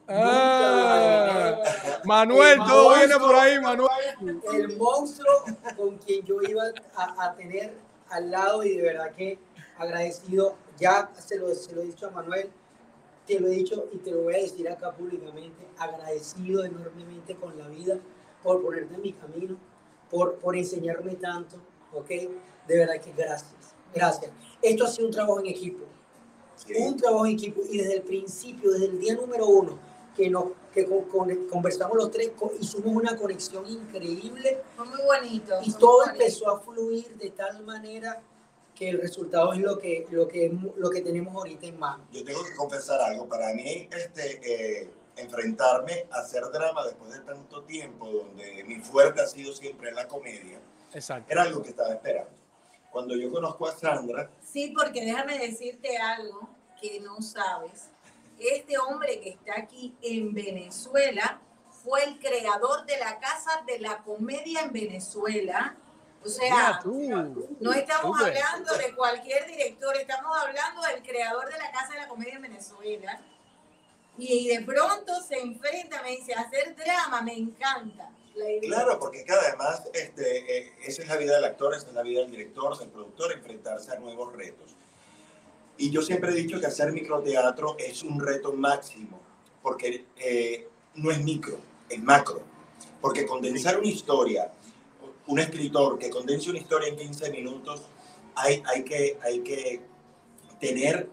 Ah, nunca me imaginé Manuel, todo monstruo, viene por ahí, Manuel. El monstruo con quien yo iba a, a, tener al lado y de verdad que agradecido. Ya se lo, se lo he dicho a Manuel, te lo he dicho y te lo voy a decir acá públicamente. Agradecido enormemente con la vida por ponerte en mi camino, por, por enseñarme tanto, ¿ok? De verdad que gracias, gracias. Esto ha sido un trabajo en equipo, sí. un trabajo en equipo y desde el principio, desde el día número uno, que, nos, que con, con, conversamos los tres, hicimos una conexión increíble. Fue muy bonito. Y todo bonito. empezó a fluir de tal manera que el resultado es lo que, lo que, lo que tenemos ahorita en mano. Yo tengo que confesar algo, para mí este... Eh enfrentarme a hacer drama después de tanto tiempo, donde mi fuerte ha sido siempre la comedia, Exacto. era algo que estaba esperando. Cuando yo conozco a Sandra... Sí, porque déjame decirte algo que no sabes. Este hombre que está aquí en Venezuela fue el creador de la Casa de la Comedia en Venezuela. O sea, no estamos hablando de cualquier director, estamos hablando del creador de la Casa de la Comedia en Venezuela. Y, de pronto se enfrenta, me dice, hacer drama, me encanta. Claro, porque cada además este, eh, esa es la vida del actor, esa es la vida del director, del productor, enfrentarse a nuevos retos. Y yo siempre he dicho que hacer microteatro es un reto máximo, porque eh, no es micro, es macro. Porque condensar una historia, un escritor que condense una historia en 15 minutos, hay, hay, que, hay que tener,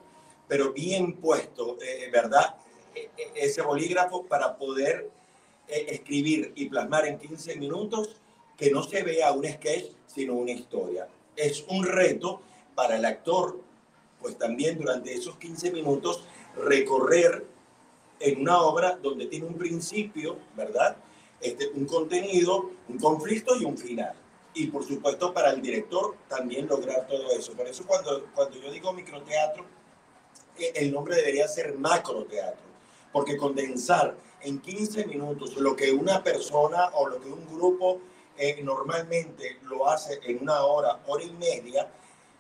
pero bien puesto, eh, ¿verdad? E, e, ese bolígrafo para poder eh, escribir y plasmar en 15 minutos que no se vea un sketch, sino una historia. Es un reto para el actor pues también durante esos 15 minutos recorrer en una obra donde tiene un principio, ¿verdad? Este, un contenido, un conflicto y un final. Y por supuesto para el director también lograr todo eso. Por eso cuando, cuando yo digo microteatro, eh, el nombre debería ser macroteatro, porque condensar en 15 minutos lo que una persona o lo que un grupo eh, normalmente lo hace en una hora, hora y media,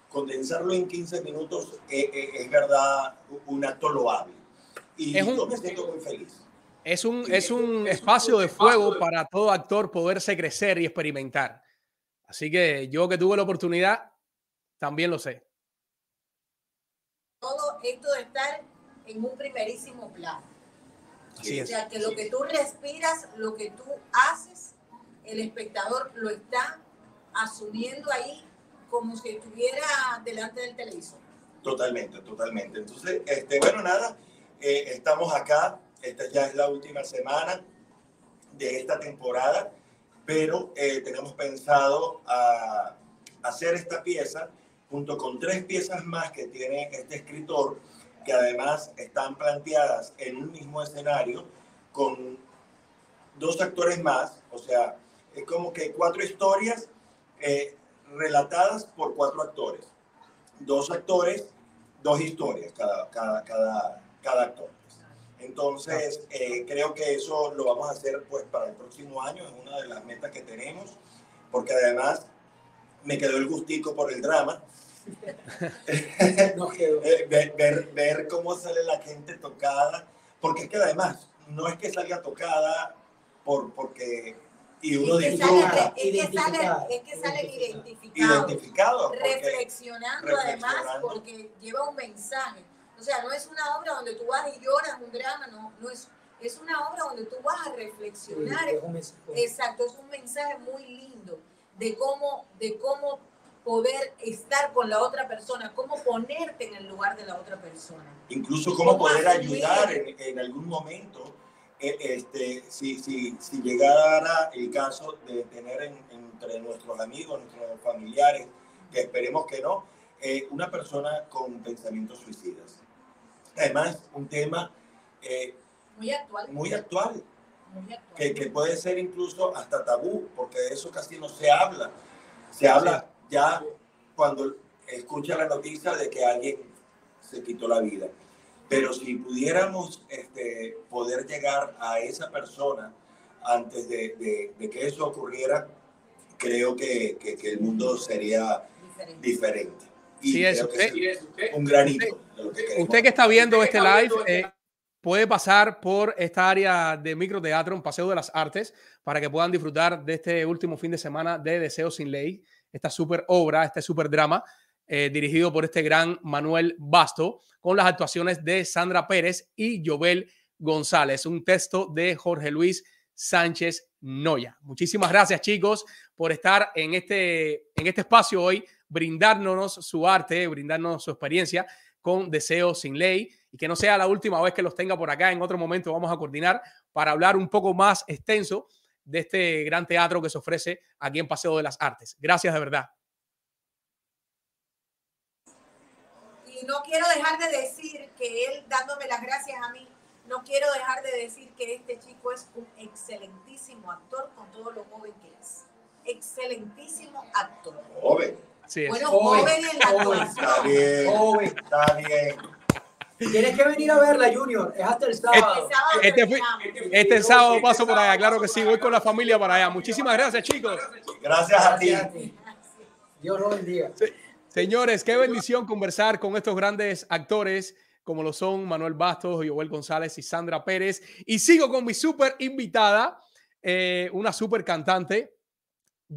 condensarlo en 15 minutos eh, eh, es verdad un acto loable. Y es un, yo me siento muy feliz. Es un, es un espacio de fuego para todo actor poderse crecer y experimentar. Así que yo que tuve la oportunidad, también lo sé. Todo esto de estar en un primerísimo plano. Así o sea, que lo que tú respiras, lo que tú haces, el espectador lo está asumiendo ahí como si estuviera delante del televisor. Totalmente, totalmente. Entonces, este, bueno, nada, eh, estamos acá, esta ya es la última semana de esta temporada, pero eh, tenemos pensado a hacer esta pieza junto con tres piezas más que tiene este escritor, que además están planteadas en un mismo escenario con dos actores más, o sea, es como que cuatro historias eh, relatadas por cuatro actores. Dos actores, dos historias, cada, cada, cada, cada actor. Entonces, eh, creo que eso lo vamos a hacer pues para el próximo año, es una de las metas que tenemos, porque además me quedó el gustico por el drama. Eh, ver, ver, ver cómo sale la gente tocada, porque es que además no es que salga tocada por, porque y uno es que sale, es que sale, es que sale identificado, identificado reflexionando además porque lleva un mensaje. O sea, no es una obra donde tú vas y lloras un drama, no, no es, es una obra donde tú vas a reflexionar. Exacto, es un mensaje muy lindo de cómo, de cómo poder estar con la otra persona, cómo ponerte en el lugar de la otra persona. Incluso cómo, poder ayudar en, en algún momento eh, este, si, si, si, llegara el caso de tener entre nuestros amigos, nuestros familiares, que esperemos que no, eh, una persona con pensamientos suicidas. Además, un tema eh, muy actual. Muy actual. Que, que, puede ser incluso hasta tabú, porque de eso casi no se habla. Se habla ya cuando escucha la noticia de que alguien se quitó la vida. Pero si pudiéramos este, poder llegar a esa persona antes de, que eso ocurriera, creo que, el mundo sería diferente. Y sí, es, usted, un granito. Usted, que, está viendo este live eh, puede pasar por esta área de microteatro, un Paseo de las Artes, para que puedan disfrutar de este último fin de semana de Deseos sin Ley, esta super obra, este super drama eh, dirigido por este gran Manuel Basto, con las actuaciones de Sandra Pérez y Jovel González, un texto de Jorge Luis Sánchez Noya. Muchísimas gracias, chicos, por estar en este, en este espacio hoy, brindarnos su arte, brindarnos su experiencia con Deseo sin Ley y que no sea la última vez que los tenga por acá. En otro momento vamos a coordinar para hablar un poco más extenso de este gran teatro que se ofrece aquí en Paseo de las Artes. Gracias de verdad. no quiero dejar de decir que él dándome las gracias a mí no quiero dejar de decir que este chico es un excelentísimo actor con todo lo joven que es. Excelentísimo actor. Joven. Sí, es. Bueno, Joven, joven en la joven, actuación. Está bien. Joven. Está bien. Tienes que venir a verla, Junior. Es hasta el sábado. Este fue- terminamos. Este sábado paso por allá, claro que sí, voy con la familia para allá. Muchísimas gracias, chicos. Gracias a ti. Gracias a ti. Dios lo bendiga. Señores, qué bendición conversar con estos grandes actores como lo son Manuel Bastos, Joel González y Sandra Pérez. Y sigo con mi súper invitada, eh, una súper cantante,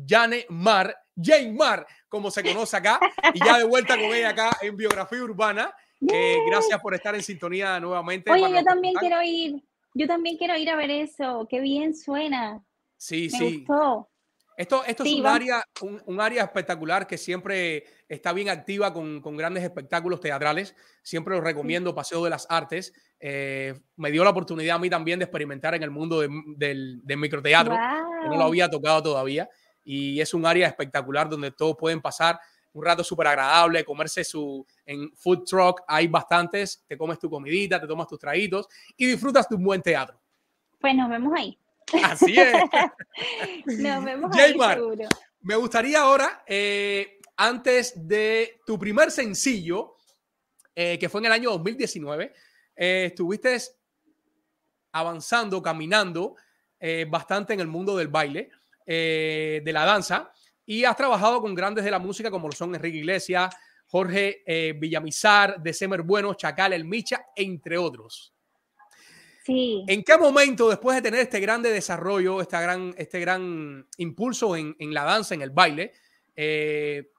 Jane Mar, Jane Mar, como se conoce acá, y ya de vuelta con ella acá en Biografía Urbana. Eh, gracias por estar en sintonía nuevamente. Oye, yo los también quiero ir. Yo también quiero ir a ver eso. Qué bien suena. Sí, Me sí. gustó. Esto, esto es Sí, un vamos. área, un, un área espectacular que siempre está bien activa con, con grandes espectáculos teatrales. Siempre lo recomiendo, Paseo de las Artes. Eh, me dio la oportunidad a mí también de experimentar en el mundo de- del, del microteatro, que no lo había tocado todavía. Y es un área espectacular donde todos pueden pasar un rato súper agradable, comerse su en food truck, hay bastantes, te comes tu comidita, te tomas tus traguitos y disfrutas de un buen teatro. Pues nos vemos ahí. Así es. Nos vemos ahí seguro. Me gustaría ahora, eh, antes de tu primer sencillo, eh, que fue en el año 2019, eh, estuviste avanzando, caminando eh, bastante en el mundo del baile, eh, de la danza, y has trabajado con grandes de la música como lo son Enrique Iglesias, Jorge eh, Villamizar, December Bueno, Chacal, El Micha, entre otros. Sí. ¿En qué momento, después de tener este grande desarrollo, esta gran, este gran impulso en, en la danza, en el baile, eh,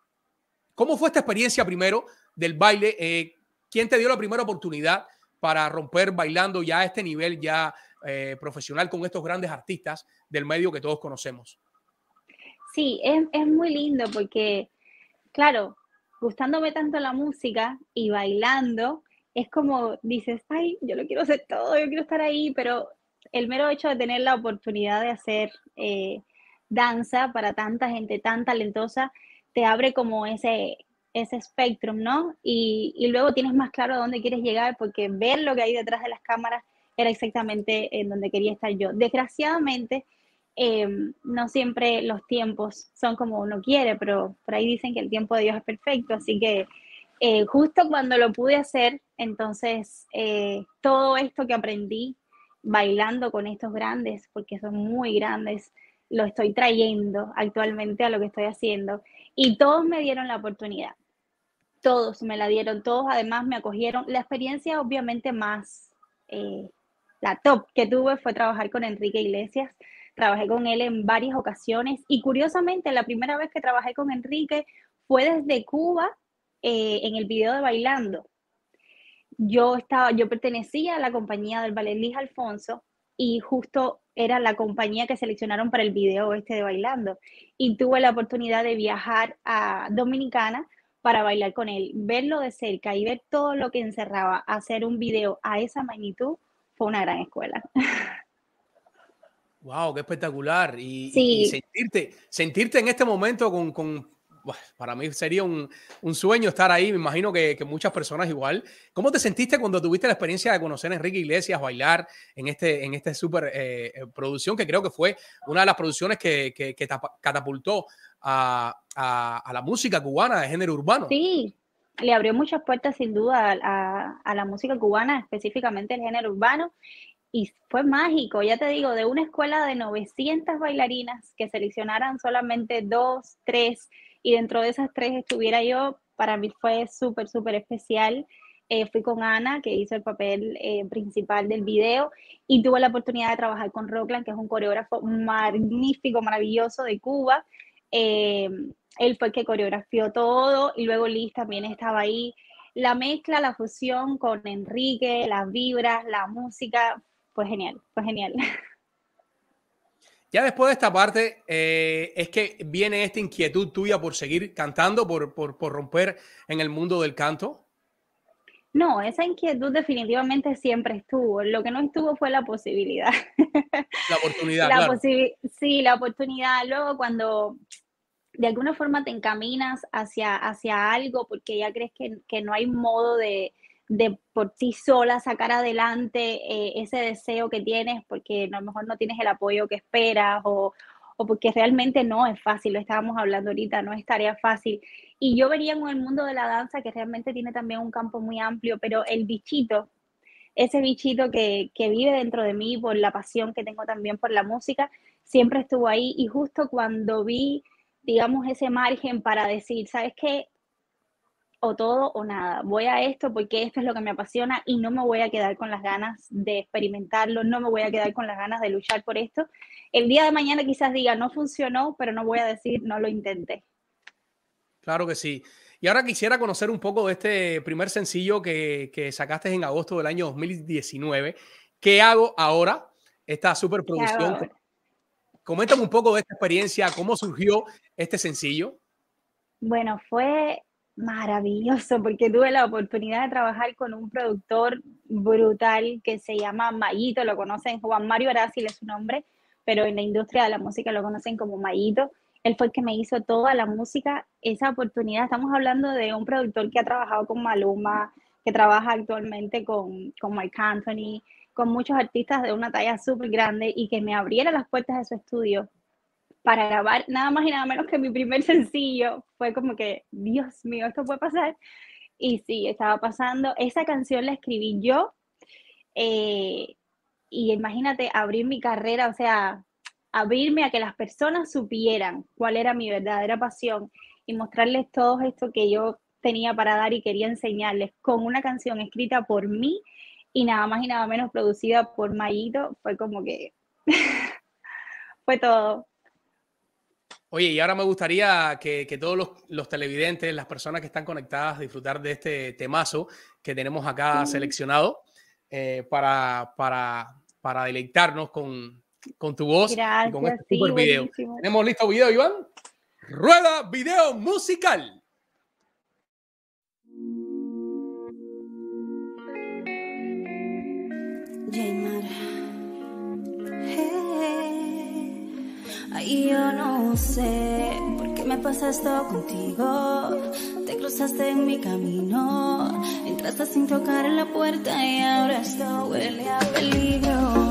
cómo fue esta experiencia primero del baile? Eh, ¿Quién te dio la primera oportunidad para romper bailando ya a este nivel ya profesional con estos grandes artistas del medio que todos conocemos? Sí, es, es muy lindo porque, claro, gustándome tanto la música y bailando, es como dices, ay, yo lo quiero hacer todo, yo quiero estar ahí, pero el mero hecho de tener la oportunidad de hacer eh, danza para tanta gente tan talentosa, te abre como ese, ese spectrum, ¿no? Y, y luego tienes más claro a dónde quieres llegar porque ver lo que hay detrás de las cámaras era exactamente en donde quería estar yo. Desgraciadamente, eh, no siempre los tiempos son como uno quiere, pero por ahí dicen que el tiempo de Dios es perfecto, así que eh, justo cuando lo pude hacer, entonces eh, todo esto que aprendí bailando con estos grandes, porque son muy grandes, lo estoy trayendo actualmente a lo que estoy haciendo y todos me dieron la oportunidad. Todos me la dieron, todos además me acogieron. La experiencia obviamente más, eh, la top que tuve fue trabajar con Enrique Iglesias. Trabajé con él en varias ocasiones y curiosamente la primera vez que trabajé con Enrique fue desde Cuba eh, en el video de Bailando. Yo estaba, yo pertenecía a la compañía del ballet Liz Alfonso y justo era la compañía que seleccionaron para el video este de Bailando y tuve la oportunidad de viajar a Dominicana para bailar con él, verlo de cerca y ver todo lo que encerraba hacer un video a esa magnitud fue una gran escuela. Wow, qué espectacular. Y, Sí. y sentirte, sentirte en este momento con, con- para mí sería un, un sueño estar ahí. Me imagino que, que muchas personas igual. ¿Cómo te sentiste cuando tuviste la experiencia de conocer a Enrique Iglesias, bailar en este, en este super eh, eh, producción que creo que fue una de las producciones que, que- que catapultó a, a- a la música cubana de género urbano? Sí, le abrió muchas puertas sin duda a- a la música cubana, específicamente el género urbano, y fue mágico, ya te digo, de una escuela de 900 bailarinas que seleccionaran solamente dos, tres, y dentro de esas tres estuviera yo, para mí fue súper, súper especial. Eh, fui con Ana, que hizo el papel eh, principal del video, y tuve la oportunidad de trabajar con Rockland, que es un coreógrafo magnífico, maravilloso de Cuba. Eh, él fue el que coreografió todo y luego Liz también estaba ahí. La mezcla, la fusión con Enrique, las vibras, la música, fue genial, fue genial. Ya después de esta parte, eh, es que viene esta inquietud tuya por seguir cantando, por, por, por romper en el mundo del canto. No, esa inquietud definitivamente siempre estuvo. Lo que no estuvo fue la posibilidad. La oportunidad, La claro. sí, la oportunidad. Luego cuando de alguna forma te encaminas hacia, hacia algo porque ya crees que, que no hay modo de, de por ti sola sacar adelante eh, ese deseo que tienes porque a lo mejor no tienes el apoyo que esperas o, o porque realmente no es fácil, lo estábamos hablando ahorita, no es tarea fácil. Y yo venía con el mundo de la danza que realmente tiene también un campo muy amplio, pero el bichito, ese bichito que, que vive dentro de mí por la pasión que tengo también por la música, siempre estuvo ahí y justo cuando vi, digamos, ese margen para decir, ¿sabes qué? O todo o nada. Voy a esto porque esto es lo que me apasiona y no me voy a quedar con las ganas de experimentarlo, no me voy a quedar con las ganas de luchar por esto. El día de mañana quizás diga, no funcionó, pero no voy a decir, no lo intenté. Claro que sí. Y ahora quisiera conocer un poco de este primer sencillo que, que sacaste en agosto del año 2019. ¿Qué hago ahora? Esta superproducción. Coméntame un poco de esta experiencia, cómo surgió este sencillo. Bueno, fue maravilloso porque tuve la oportunidad de trabajar con un productor brutal que se llama Mayito, lo conocen, Juan Mario Aracil es su nombre, pero en la industria de la música lo conocen como Mayito. Él fue el que me hizo toda la música, esa oportunidad. Estamos hablando de un productor que ha trabajado con Maluma, que trabaja actualmente con, con Mike Anthony, con muchos artistas de una talla súper grande y que me abriera las puertas de su estudio para grabar nada más y nada menos que mi primer sencillo. Fue como que, Dios mío, esto puede pasar. Y sí, estaba pasando. Esa canción la escribí yo. Eh, y imagínate abrir mi carrera, o sea, abrirme a que las personas supieran cuál era mi verdadera pasión y mostrarles todo esto que yo tenía para dar y quería enseñarles con una canción escrita por mí y nada más y nada menos producida por Mayito, fue como que fue todo. Oye, y ahora me gustaría que, todos los, televidentes, las personas que están conectadas, disfrutar de este temazo que tenemos acá seleccionado eh, para, para, para, deleitarnos con, con tu voz y con este super video. ¿Tenemos listo video, Iván? Rueda video musical. Y yo no sé por qué me pasa esto contigo. Te cruzaste en mi camino, entraste sin tocar en la puerta y ahora esto huele a peligro.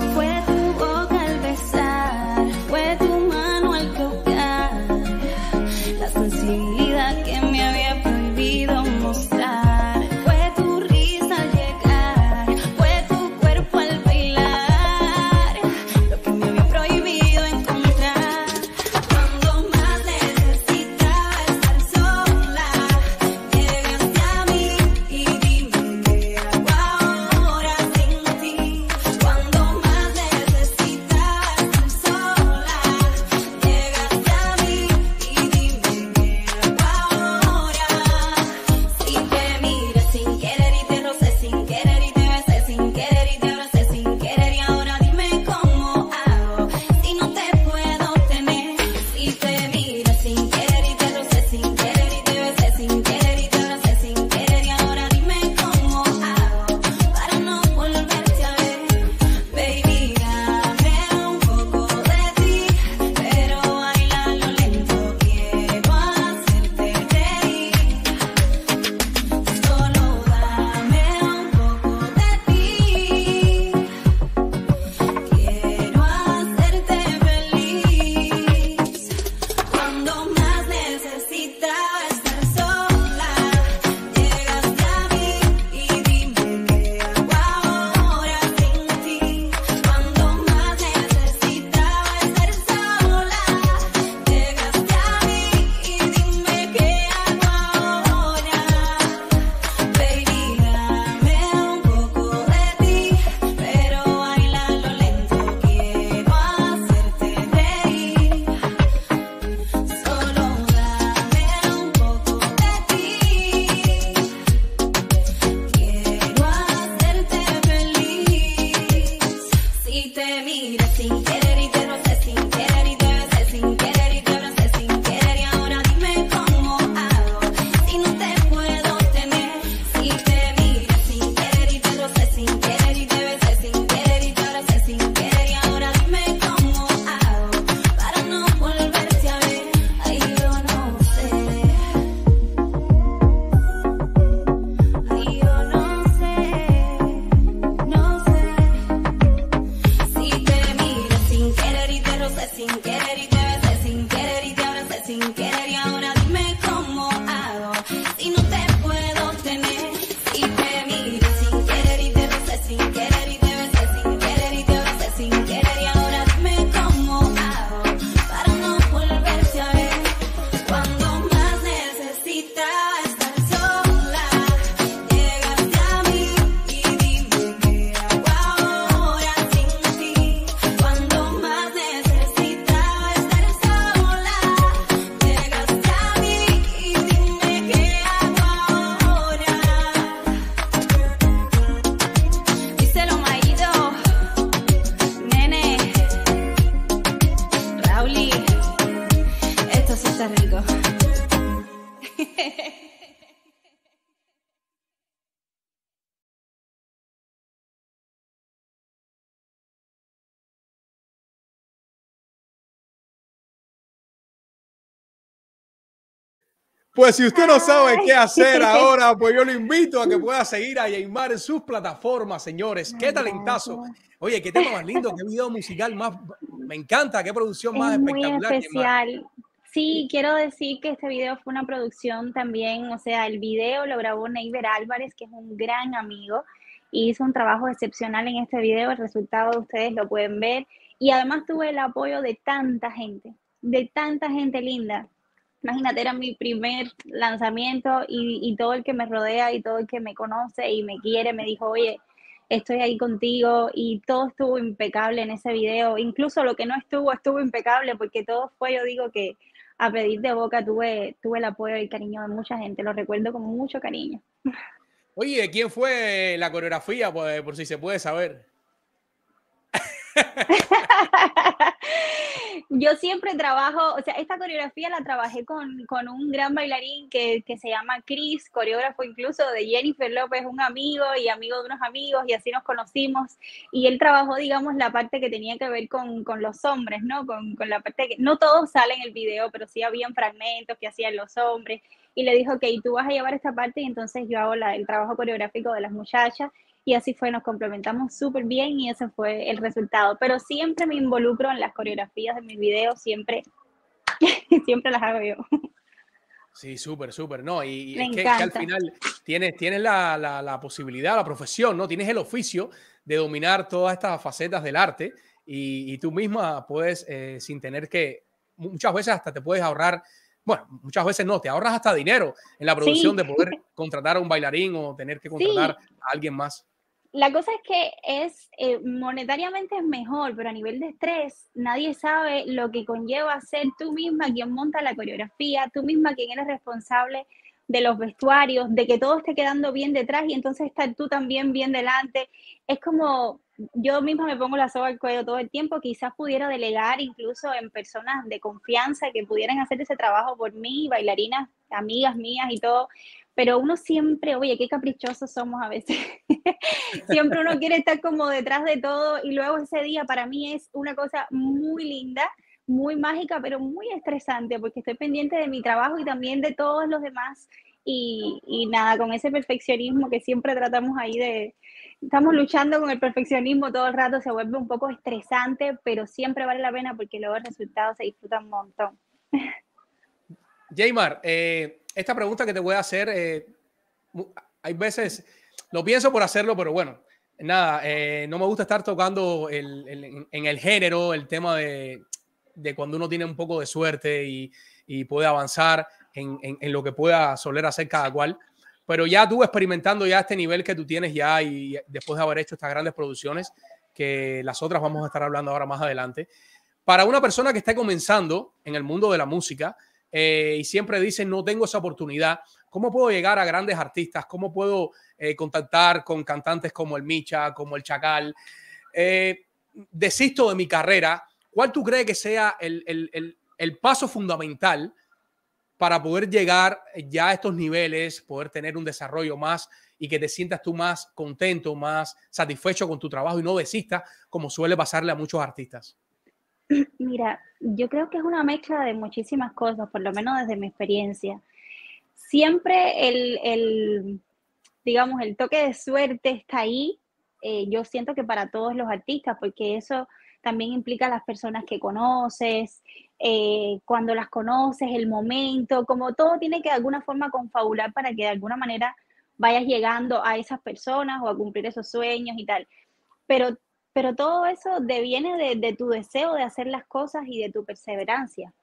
Pues si usted no sabe qué hacer ahora, pues yo lo invito a que pueda seguir a Yaimar en sus plataformas, señores. Qué talentazo. Oye, qué tema más lindo, qué video musical más. Me encanta, qué producción más espectacular. Muy especial. Sí, quiero decir que este video fue una producción también, o sea, el video lo grabó Neiber Álvarez, que es un gran amigo, y hizo un trabajo excepcional en este video. El resultado ustedes lo pueden ver. Y además tuve el apoyo de tanta gente, de tanta gente linda imagínate, era mi primer lanzamiento y, todo el que me rodea y todo el que me conoce y me quiere me dijo, oye, estoy ahí contigo y todo estuvo impecable en ese video, incluso lo que no estuvo estuvo impecable porque todo fue, yo digo que a pedir de boca tuve, tuve el apoyo y el cariño de mucha gente, lo recuerdo con mucho cariño. Oye, ¿quién fue la coreografía, por, por si se puede saber? Yo siempre trabajo, o sea, esta coreografía la trabajé con, un gran bailarín que, se llama Chris, coreógrafo incluso de Jennifer López, un amigo y amigo de unos amigos, y así nos conocimos. Y él trabajó, digamos, la parte que tenía que ver con, los hombres, ¿no? Con, con, la parte que no todos salen en el video, pero sí habían fragmentos que hacían los hombres. Y le dijo, ok, tú vas a llevar esta parte y entonces yo hago la, el trabajo coreográfico de las muchachas y así fue, nos complementamos súper bien y ese fue el resultado. Pero siempre me involucro en las coreografías de mis videos, siempre, siempre las hago yo. Sí, súper, súper, ¿no? Y, es que, al final tienes, tienes la, la, posibilidad, la profesión, ¿no? Tienes el oficio de dominar todas estas facetas del arte y, tú misma puedes, eh, sin tener que, muchas veces hasta te puedes ahorrar, bueno, muchas veces no, te ahorras hasta dinero en la producción de poder contratar a un bailarín o tener que contratar a alguien más la cosa es que es eh, monetariamente es mejor, pero a nivel de estrés, nadie sabe lo que conlleva ser tú misma quien monta la coreografía, tú misma quien eres responsable de los vestuarios, de que todo esté quedando bien detrás y entonces estar tú también bien delante. Es como yo misma me pongo la soga al cuello todo el tiempo, quizás pudiera delegar incluso en personas de confianza que pudieran hacer ese trabajo por mí, bailarinas, amigas mías y todo, pero uno siempre, oye, qué caprichosos somos a veces. siempre uno quiere estar como detrás de todo y luego ese día para mí es una cosa muy linda, muy mágica, pero muy estresante porque estoy pendiente de mi trabajo y también de todos los demás. Y, y nada, con ese perfeccionismo que siempre tratamos ahí de, estamos luchando con el perfeccionismo todo el rato, se vuelve un poco estresante, pero siempre vale la pena porque luego el resultado se disfruta un montón. Jaymar, eh, esta pregunta que te voy a hacer, eh, hay veces, lo pienso por hacerlo, pero bueno, nada, eh, no me gusta estar tocando en el género el tema de, cuando uno tiene un poco de suerte y, puede avanzar en, lo que pueda soler hacer cada cual. Pero ya tú experimentando ya este nivel que tú tienes ya y después de haber hecho estas grandes producciones, que las otras vamos a estar hablando ahora más adelante, para una persona que está comenzando en el mundo de la música, eh, y siempre dicen, no tengo esa oportunidad. ¿Cómo puedo llegar a grandes artistas? ¿Cómo puedo eh, contactar con cantantes como el Micha, como el Chacal? Eh, desisto de mi carrera. ¿Cuál tú crees que sea el, paso fundamental para poder llegar ya a estos niveles, poder tener un desarrollo más y que te sientas tú más contento, más satisfecho con tu trabajo y no desistas como suele pasarle a muchos artistas? Mira, yo creo que es una mezcla de muchísimas cosas, por lo menos desde mi experiencia. Siempre el, digamos, el toque de suerte está ahí. Eh, yo siento que para todos los artistas, porque eso también implica las personas que conoces, eh, cuando las conoces, el momento, como todo tiene que de alguna forma confabular para que de alguna manera vayas llegando a esas personas o a cumplir esos sueños y tal. Pero pero todo eso deviene de, tu deseo de hacer las cosas y de tu perseverancia.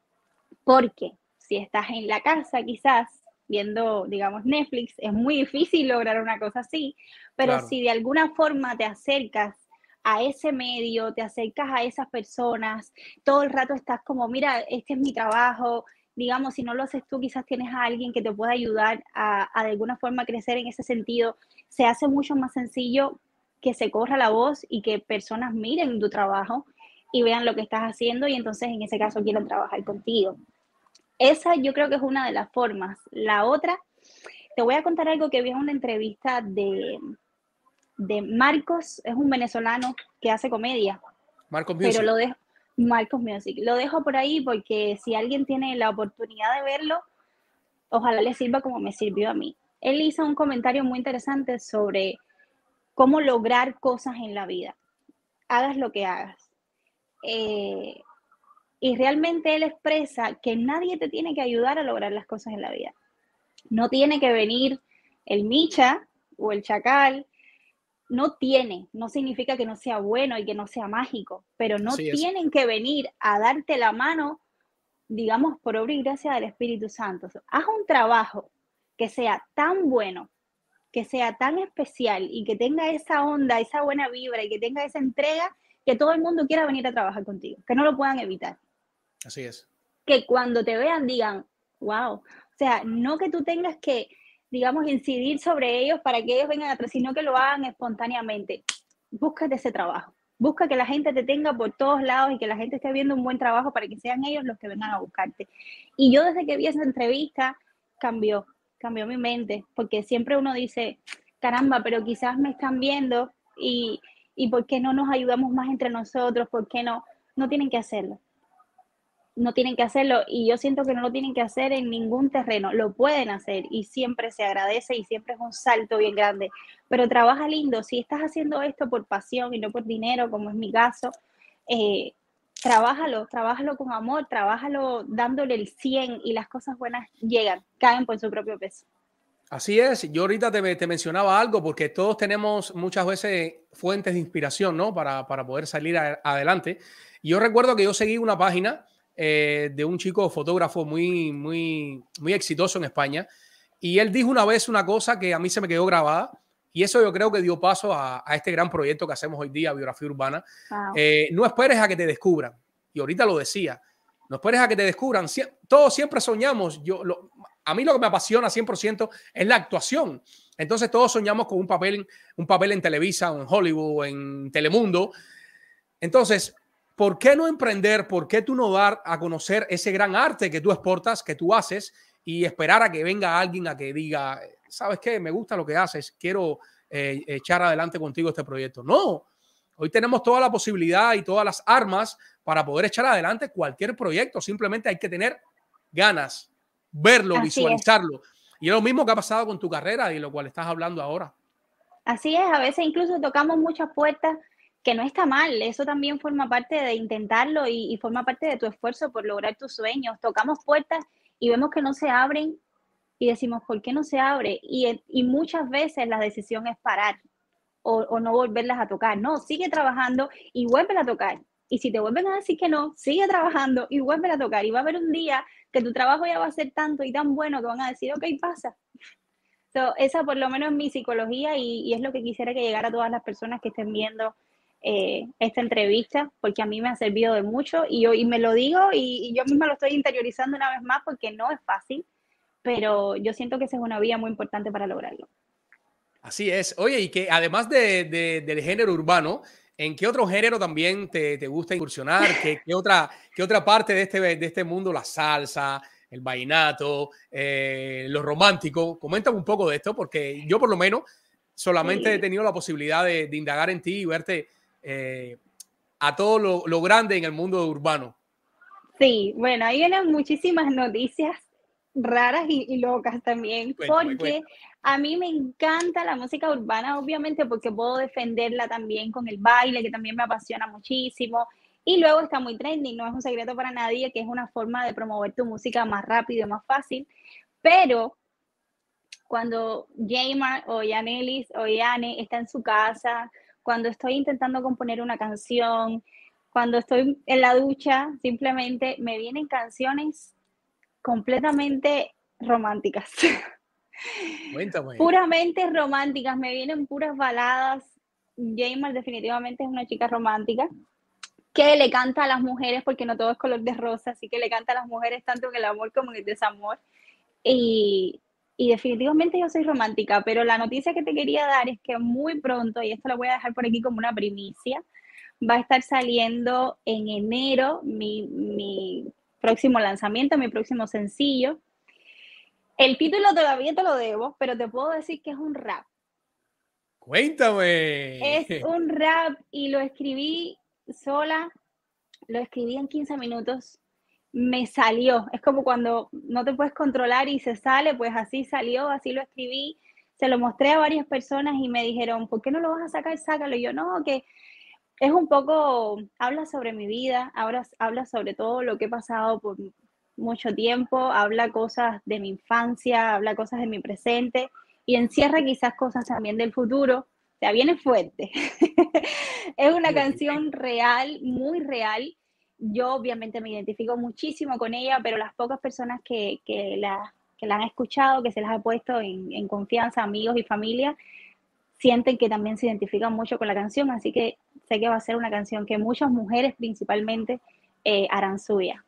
Porque si estás en la casa quizás viendo, digamos, Netflix, es muy difícil lograr una cosa así, pero si de alguna forma te acercas a ese medio, te acercas a esas personas, todo el rato estás como, mira, este es mi trabajo, digamos, si no lo haces tú, quizás tienes a alguien que te pueda ayudar a, a de alguna forma crecer en ese sentido, se hace mucho más sencillo que se corra la voz y que personas miren tu trabajo y vean lo que estás haciendo y entonces en ese caso quieran trabajar contigo. esa yo creo que es una de las formas. La otra, te voy a contar algo que vi en una entrevista de, de Marcos, es un venezolano que hace comedia. Marcos Music. Pero lo dejo, Marcos Music. Lo dejo por ahí porque si alguien tiene la oportunidad de verlo, ojalá le sirva como me sirvió a mí. Él hizo un comentario muy interesante sobre cómo lograr cosas en la vida. Hagas lo que hagas. Eh, y realmente él expresa que nadie te tiene que ayudar a lograr las cosas en la vida. No tiene que venir el Micha o el Chacal no tiene, no significa que no sea bueno y que no sea mágico, pero no tienen que venir a darte la mano, digamos, por obra y gracia del Espíritu Santo. Haz un trabajo que sea tan bueno, que sea tan especial y que tenga esa onda, esa buena vibra y que tenga esa entrega que todo el mundo quiera venir a trabajar contigo, que no lo puedan evitar. Así es. Que cuando te vean digan, wow, o sea, no que tú tengas que digamos, incidir sobre ellos para que ellos vengan atrás, sino que lo hagan espontáneamente. Búscate ese trabajo. Busca que la gente te tenga por todos lados y que la gente esté viendo un buen trabajo para que sean ellos los que vengan a buscarte. Y yo desde que vi esa entrevista, cambió, cambió mi mente, porque siempre uno dice, caramba, pero quizás me están viendo y, y ¿por qué no nos ayudamos más entre nosotros? ¿Por qué no? No tienen que hacerlo no tienen que hacerlo y yo siento que no lo tienen que hacer en ningún terreno, lo pueden hacer y siempre se agradece y siempre es un salto bien grande, pero trabaja lindo, si estás haciendo esto por pasión y no por dinero, como es mi caso, eh, trabájalo, trabájalo con amor, trabájalo dándole el 100 y las cosas buenas llegan, caen por su propio peso. Así es, yo ahorita te, te mencionaba algo porque todos tenemos muchas veces fuentes de inspiración, ¿no? Para, para poder salir adelante. Y yo recuerdo que yo seguí una página eh, de un chico fotógrafo muy, muy, muy exitoso en España. Y él dijo una vez una cosa que a mí se me quedó grabada. Y eso yo creo que dio paso a, este gran proyecto que hacemos hoy día, Biografía Urbana. Eh, no esperes a que te descubran. Y ahorita lo decía. No esperes a que te descubran. todos siempre soñamos. Yo, a mí lo que me apasiona 100% es la actuación. Entonces todos soñamos con un papel, un papel en Televisa, en Hollywood, en Telemundo. Entonces, ¿por qué no emprender? ¿Por qué tú no dar a conocer ese gran arte que tú exportas, que tú haces y esperar a que venga alguien a que diga, ¿sabes qué? Me gusta lo que haces, quiero eh, echar adelante contigo este proyecto. No, hoy tenemos toda la posibilidad y todas las armas para poder echar adelante cualquier proyecto. Simplemente hay que tener ganas, verlo, visualizarlo. Y es lo mismo que ha pasado con tu carrera y lo cual estás hablando ahora. Así es, a veces incluso tocamos muchas puertas que no está mal, eso también forma parte de intentarlo y, forma parte de tu esfuerzo por lograr tus sueños. Tocamos puertas y vemos que no se abren y decimos, ¿por qué no se abre? Y, muchas veces la decisión es parar o, no volverlas a tocar. No, sigue trabajando y vuelve a tocar. Y si te vuelven a decir que no, sigue trabajando y vuelve a tocar. Y va a haber un día que tu trabajo ya va a ser tanto y tan bueno que van a decir, ok, pasa. esa por lo menos es mi psicología y, y es lo que quisiera que llegara a todas las personas que estén viendo eh, esta entrevista porque a mí me ha servido de mucho y, yo, y me lo digo y, yo misma lo estoy interiorizando una vez más porque no es fácil, pero yo siento que esa es una vía muy importante para lograrlo. Así es. Oye, y que además de, del género urbano, ¿en qué otro género también te, te gusta incursionar? ¿Qué, ¿Qué, otra, ¿Qué otra parte de este, de este mundo, la salsa, el vainato, eh, lo romántico? Coméntame un poco de esto, porque yo por lo menos solamente he tenido la posibilidad de, de indagar en ti y verte eh, a todo lo, grande en el mundo urbano. Sí, bueno, ahí vienen muchísimas noticias raras y, locas también, porque a mí me encanta la música urbana, obviamente, porque puedo defenderla también con el baile, que también me apasiona muchísimo. Y luego está muy trending, no es un secreto para nadie, que es una forma de promover tu música más rápido y más fácil. Pero cuando Jaymar o Yanelis o Yane está en su casa cuando estoy intentando componer una canción, cuando estoy en la ducha, simplemente me vienen canciones completamente románticas. Cuéntame. Puramente románticas, me vienen puras baladas. Jamer definitivamente es una chica romántica que le canta a las mujeres, porque no todo es color de rosa, así que le canta a las mujeres tanto en el amor como en el desamor. Y, y definitivamente yo soy romántica, pero la noticia que te quería dar es que muy pronto, y esto lo voy a dejar por aquí como una primicia, va a estar saliendo en enero mi, próximo lanzamiento, mi próximo sencillo. El título todavía te lo debo, pero te puedo decir que es un rap. Cuéntame. Es un rap y lo escribí sola, lo escribí en 15 minutos. Me salió. Es como cuando no te puedes controlar y se sale, pues así salió, así lo escribí. Se lo mostré a varias personas y me dijeron, ¿por qué no lo vas a sacar? Sácalo. Y yo, no, que es un poco, habla sobre mi vida, habla, habla sobre todo lo que he pasado por mucho tiempo, habla cosas de mi infancia, habla cosas de mi presente y encierra quizás cosas también del futuro. O sea, viene fuerte. es una canción real, muy real. Yo obviamente me identifico muchísimo con ella, pero las pocas personas que, que, la, que la han escuchado, que se las ha puesto en, en confianza, amigos y familia, sienten que también se identifican mucho con la canción, así que sé que va a ser una canción que muchas mujeres principalmente eh, harán suya.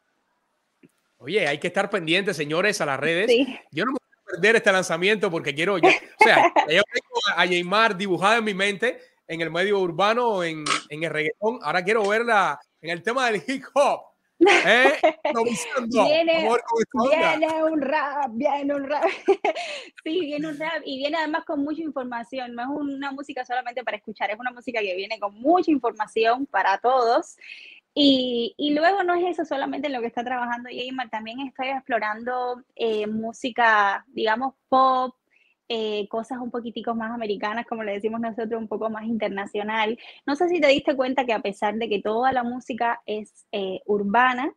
Oye, hay que estar pendientes, señores, a las redes. Yo no me voy a perder este lanzamiento porque quiero, o sea, yo tengo a Neymar dibujada en mi mente en el medio urbano, en, en el reggaetón. Ahora quiero verla en el tema del hip hop. ¿Eh? viene, viene un rap, viene un rap. sí, viene un rap y viene además con mucha información. No es una música solamente para escuchar, es una música que viene con mucha información para todos. Y, y, luego no es eso solamente en lo que está trabajando Jaymar, también estoy explorando eh, música, digamos, pop, eh, cosas un poquitico más americanas, como le decimos nosotros, un poco más internacional. No sé si te diste cuenta que a pesar de que toda la música es eh, urbana,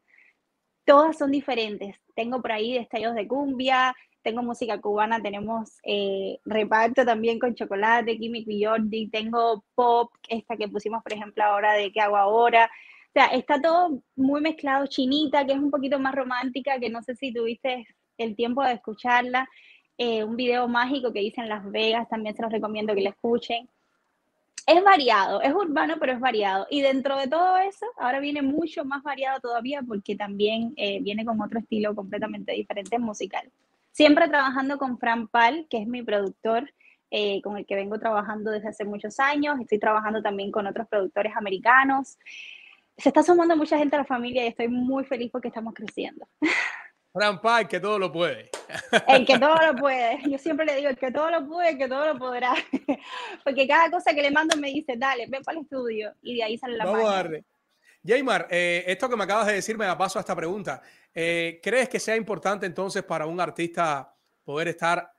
todas son diferentes. Tengo por ahí destellos de cumbia, tengo música cubana, tenemos reparto también con chocolate, Químico y Jordi, tengo pop, esta que pusimos, por ejemplo, ahora de ¿Qué hago ahora? sea, está todo muy mezclado. Chinita, que es un poquito más romántica, que no sé si tuviste el tiempo de escucharla. Eh, un video mágico que hice en Las Vegas, también se los recomiendo que la escuchen. Es variado, es urbano, pero es variado. Y dentro de todo eso, ahora viene mucho más variado todavía porque también eh, viene con otro estilo completamente diferente musical. Siempre trabajando con Fran Pal, que es mi productor, eh, con el que vengo trabajando desde hace muchos años. Estoy trabajando también con otros productores americanos se está sumando mucha gente a la familia y estoy muy feliz porque estamos creciendo. Fran el que todo lo puede. El que todo lo puede. Yo siempre le digo, el que todo lo puede, el que todo lo podrá. Porque cada cosa que le mando me dice, dale, ven para el estudio. Y de ahí sale la Vamos a darle. Jaymar, eh, esto que me acabas de decir me da paso a esta pregunta. Eh, ¿Crees que sea importante entonces para un artista poder estar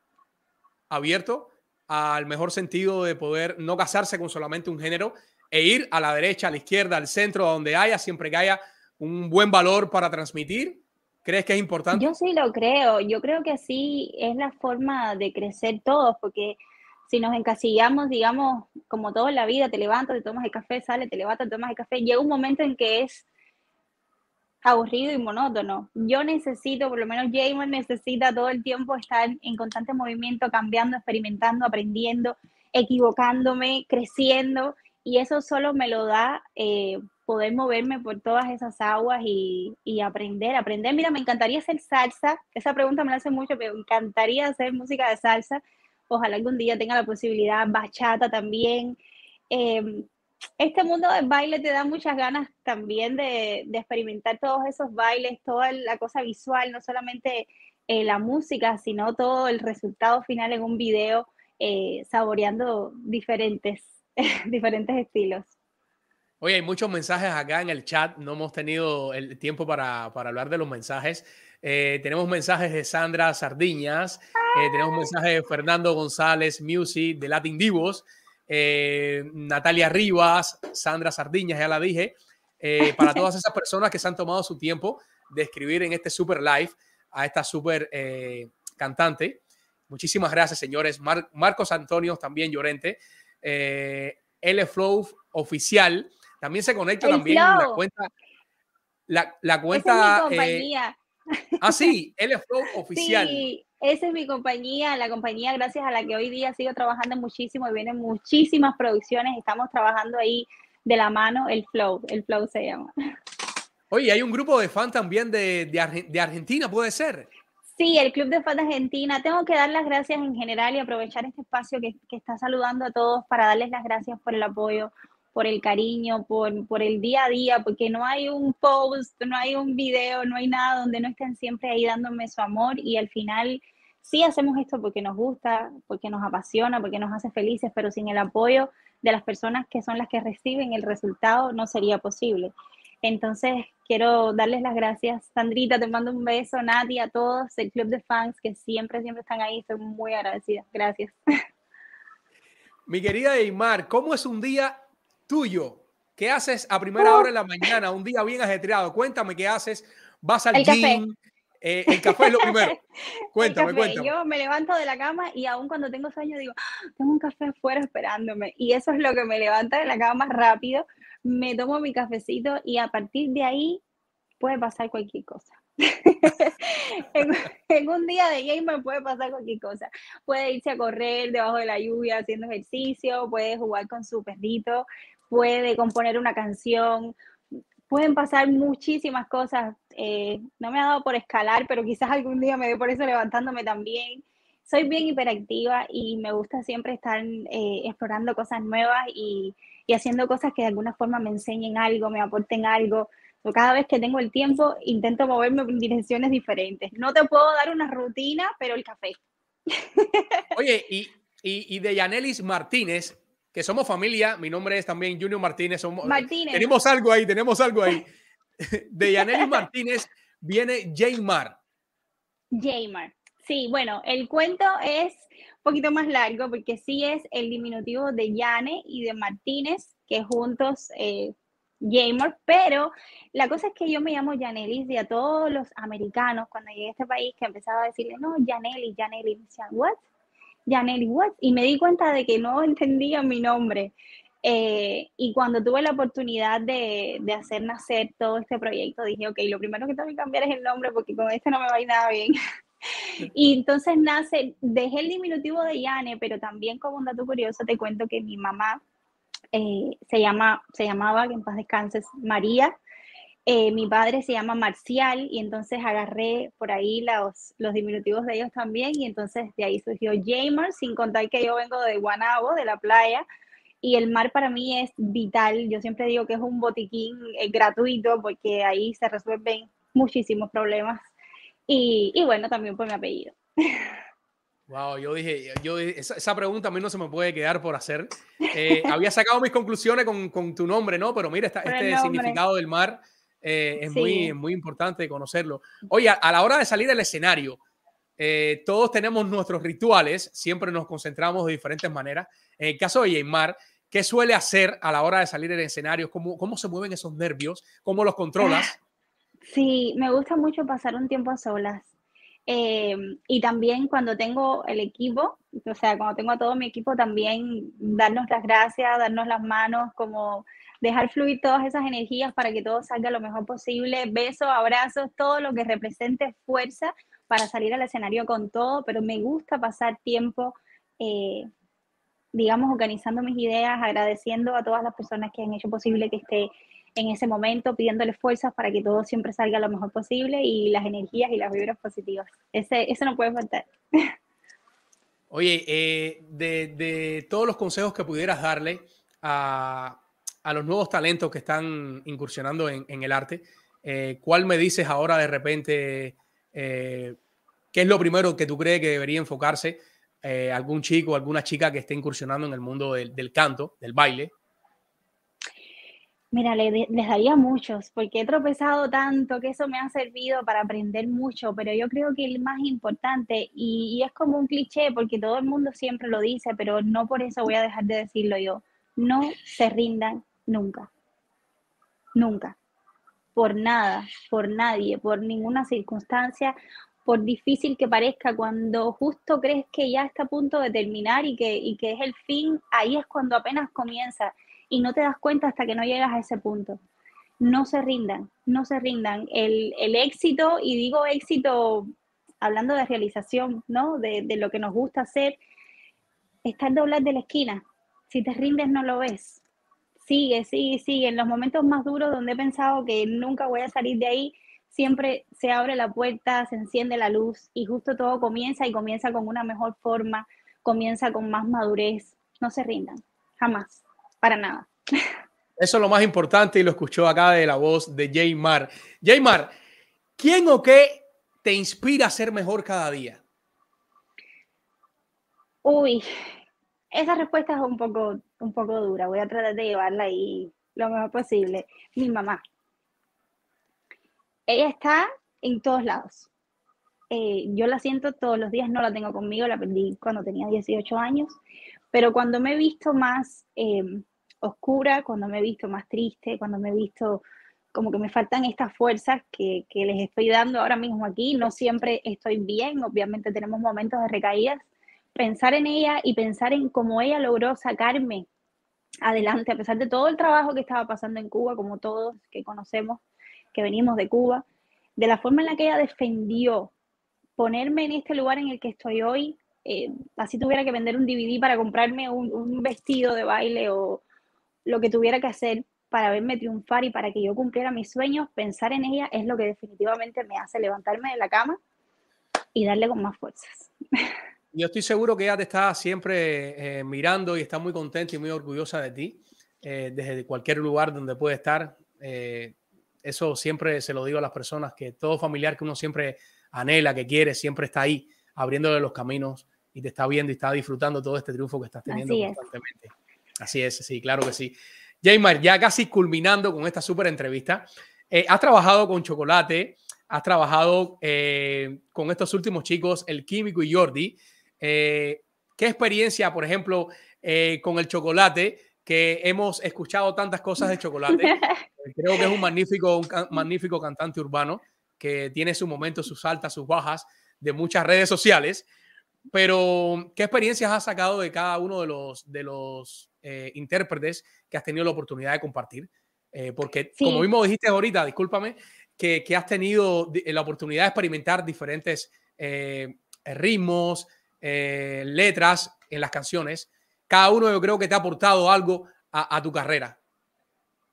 abierto al mejor sentido de poder no casarse con solamente un género, e ir a la derecha, a la izquierda, al centro, donde haya, siempre que haya un buen valor para transmitir? ¿Crees que es importante? Yo sí lo creo. Yo creo que sí es la forma de crecer todos, porque si nos encasillamos, digamos, como todo en la vida, te levantas, te tomas el café, sale, te levantas, te tomas el café, llega un momento en que es aburrido y monótono. Yo necesito, por lo menos Jamer necesita todo el tiempo estar en constante movimiento, cambiando, experimentando, aprendiendo, equivocándome, creciendo y eso solo me lo da eh, poder moverme por todas esas aguas y, aprender, aprender. Mira, me encantaría hacer salsa, esa pregunta me la hace mucho, pero me encantaría hacer música de salsa. Ojalá algún día tenga la posibilidad, bachata también. Em, este mundo del baile te da muchas ganas también de, experimentar todos esos bailes, toda la cosa visual, no solamente eh, la música, sino todo el resultado final en un video, eh, saboreando diferentes diferentes estilos. Oye, hay muchos mensajes acá en el chat. No hemos tenido el tiempo para, hablar de los mensajes. Eh, tenemos mensajes de Sandra Sardiñas, eh, tenemos mensajes de Fernando González Music, de Latin Divos, eh, Natalia Rivas, Sandra Sardiñas, ya la dije, para todas esas personas que se han tomado su tiempo de escribir en este super live a esta super cantante. Muchísimas gracias, señores. Marcos Antonio, también Llorente eh, Flow oficial. También se conecta también la cuenta. La, cuenta. es mi eh, compañía. ah, sí, Flow oficial. Sí, esa es mi compañía, la compañía gracias a la que hoy día sigo trabajando muchísimo y vienen muchísimas producciones. Estamos trabajando ahí de la mano, el Flow, el Flow se llama. Oye, hay un grupo de fans también de, de Argentina, ¿puede ser? Sí, el Club de Fans Argentina. Tengo que dar las gracias en general y aprovechar este espacio que, está saludando a todos para darles las gracias por el apoyo, por el cariño, por, por el día a día, porque no hay un post, no hay un video, no hay nada donde no estén siempre ahí dándome su amor y al final sí hacemos esto porque nos gusta, porque nos apasiona, porque nos hace felices, pero sin el apoyo de las personas que son las que reciben el resultado no sería posible. Entonces, quiero darles las gracias. Sandrita, te mando un beso, Nati, a todos, el club de fans que siempre, siempre están ahí. Estoy muy agradecida. Gracias. Mi querida Eymar, ¿cómo es un día tuyo? ¿Qué haces a primera hora de la mañana? Un día bien ajetreado. Cuéntame qué haces. ¿Vas al gym? Eh, el café es lo primero. Cuéntame, cuéntame. Yo me levanto de la cama y aún cuando tengo sueño digo, ah, tengo un café afuera esperándome. Y eso es lo que me levanta de la cama más rápido. Me tomo mi cafecito y a partir de ahí puede pasar cualquier cosa. en, un día de gamer puede pasar cualquier cosa. Puede irse a correr debajo de la lluvia haciendo ejercicio, puede jugar con su perrito, puede componer una canción, pueden pasar muchísimas cosas. Eh, no me ha dado por escalar, pero quizás algún día me dé por eso levantándome también. Soy bien hiperactiva y me gusta siempre estar eh, explorando cosas nuevas y, y, haciendo cosas que de alguna forma me enseñen algo, me aporten algo. cada vez que tengo el tiempo, intento moverme en direcciones diferentes. No te puedo dar una rutina, pero el café. Oye, y, y, y de Yanelis Martínez, que somos familia. Mi nombre es también Junior Martínez. Somos, Martínez. Tenemos algo ahí, tenemos algo ahí. De Yaneli Martínez viene Jaymar. Jaymar. Sí, bueno, el cuento es un poquito más largo porque sí es el diminutivo de Yane y de Martínez, que juntos eh, Jaymar, pero la cosa es que yo me llamo Yanelis y a todos los americanos cuando llegué a este país que empezaba a decirle, no, Yanelis, Yanelis, decían, ¿what? Janely Watts y me di cuenta de que no entendía mi nombre. Eh, y cuando tuve la oportunidad de, de, hacer nacer todo este proyecto, dije, ok, lo primero que tengo que cambiar es el nombre porque con este no me va a ir nada bien. y entonces nace, dejé el diminutivo de Yane, pero también como un dato curioso te cuento que mi mamá eh, se, llama, se llamaba, en paz descanses, María, eh, mi padre se llama Marcial y entonces agarré por ahí los, los diminutivos de ellos también y entonces de ahí surgió Jamer, sin contar que yo vengo de Guanabo, de la playa, y el mar para mí es vital. Yo siempre digo que es un botiquín eh, gratuito porque ahí se resuelven muchísimos problemas. Y, y, bueno, también por mi apellido. Wow, yo dije, yo, esa, pregunta a mí no se me puede quedar por hacer. Eh, había sacado mis conclusiones con, con, tu nombre, ¿no? Pero mira, este significado del mar eh, es muy, muy importante conocerlo. Oye, a la hora de salir al escenario, eh, todos tenemos nuestros rituales, siempre nos concentramos de diferentes maneras. En el caso de Yeymar, ¿qué suele hacer a la hora de salir al escenario? ¿Cómo, cómo se mueven esos nervios? ¿Cómo los controlas? Sí, me gusta mucho pasar un tiempo a solas. Eh, y también cuando tengo el equipo, o sea, cuando tengo a todo mi equipo, también darnos las gracias, darnos las manos, como dejar fluir todas esas energías para que todo salga lo mejor posible. Besos, abrazos, todo lo que represente fuerza para salir al escenario con todo, pero me gusta pasar tiempo, eh, digamos, organizando mis ideas, agradeciendo a todas las personas que han hecho posible que esté en ese momento, pidiéndole fuerzas para que todo siempre salga lo mejor posible y las energías y las vibras positivas. Ese, eso no puede faltar. Oye, eh, de, de todos los consejos que pudieras darle a, a los nuevos talentos que están incursionando en, el arte, eh, ¿cuál me dices ahora de repente? Eh, ¿Qué es lo primero que tú crees que debería enfocarse eh, algún chico o alguna chica que esté incursionando en el mundo del, canto, del baile? Mira, les, daría muchos, porque he tropezado tanto que eso me ha servido para aprender mucho, pero yo creo que el más importante, y, y, es como un cliché, porque todo el mundo siempre lo dice, pero no por eso voy a dejar de decirlo yo, no se rindan Nunca. Nunca. Por nada, por nadie, por ninguna circunstancia, por difícil que parezca, cuando justo crees que ya está a punto de terminar y que, y que es el fin, ahí es cuando apenas comienza y no te das cuenta hasta que no llegas a ese punto. No se rindan, no se rindan. El, el éxito, y digo éxito hablando de realización, ¿no? De, de lo que nos gusta hacer, está en doblar de la esquina. Si te rindes, no lo ves sigue, sigue, sigue. En los momentos más duros donde he pensado que nunca voy a salir de ahí, siempre se abre la puerta, se enciende la luz y justo todo comienza y comienza con una mejor forma, comienza con más madurez. No se rindan, jamás, para nada. Eso es lo más importante y lo escuchó acá de la voz de Jaymar. Jaymar, ¿quién o qué te inspira a ser mejor cada día? Uy, esa respuesta es un poco, un poco dura. Voy a tratar de llevarla ahí lo mejor posible. Mi mamá. Ella está en todos lados. Eh, yo la siento todos los días, no la tengo conmigo, la perdí cuando tenía 18 años, pero cuando me he visto más eh, oscura, cuando me he visto más triste, cuando me he visto como que me faltan estas fuerzas que, que les estoy dando ahora mismo aquí, no siempre estoy bien, obviamente tenemos momentos de recaídas, pensar en ella y pensar en cómo ella logró sacarme adelante, a pesar de todo el trabajo que estaba pasando en Cuba, como todos que conocemos, que venimos de Cuba, de la forma en la que ella defendió ponerme en este lugar en el que estoy hoy, eh, así tuviera que vender un DVD para comprarme un, vestido de baile o lo que tuviera que hacer para verme triunfar y para que yo cumpliera mis sueños, pensar en ella es lo que definitivamente me hace levantarme de la cama y darle con más fuerzas. Yo estoy seguro que ella te está siempre eh, mirando y está muy contenta y muy orgullosa de ti, eh, desde cualquier lugar donde puede estar. Eh, eso siempre se lo digo a las personas, que todo familiar que uno siempre anhela, que quiere, siempre está ahí, abriéndole los caminos y te está viendo y está disfrutando todo este triunfo que estás teniendo Así constantemente. Es. Así es, sí, claro que sí. Jaymar, ya casi culminando con esta súper entrevista, has trabajado con Chocolate, has trabajado con estos últimos chicos, el Químico y Jordi. Eh, ¿Qué experiencia, por ejemplo, eh, con el chocolate? Que hemos escuchado tantas cosas de chocolate. Creo que es un magnífico, un magnífico cantante urbano que tiene sus momentos, sus altas, sus bajas de muchas redes sociales. Pero, ¿qué experiencias has sacado de cada uno de los, de los eh, intérpretes que has tenido la oportunidad de compartir? porque, como mismo dijiste ahorita, discúlpame, que, que, has tenido la oportunidad de experimentar diferentes ritmos, eh, letras en las canciones, cada uno yo creo que te ha aportado algo a, tu carrera.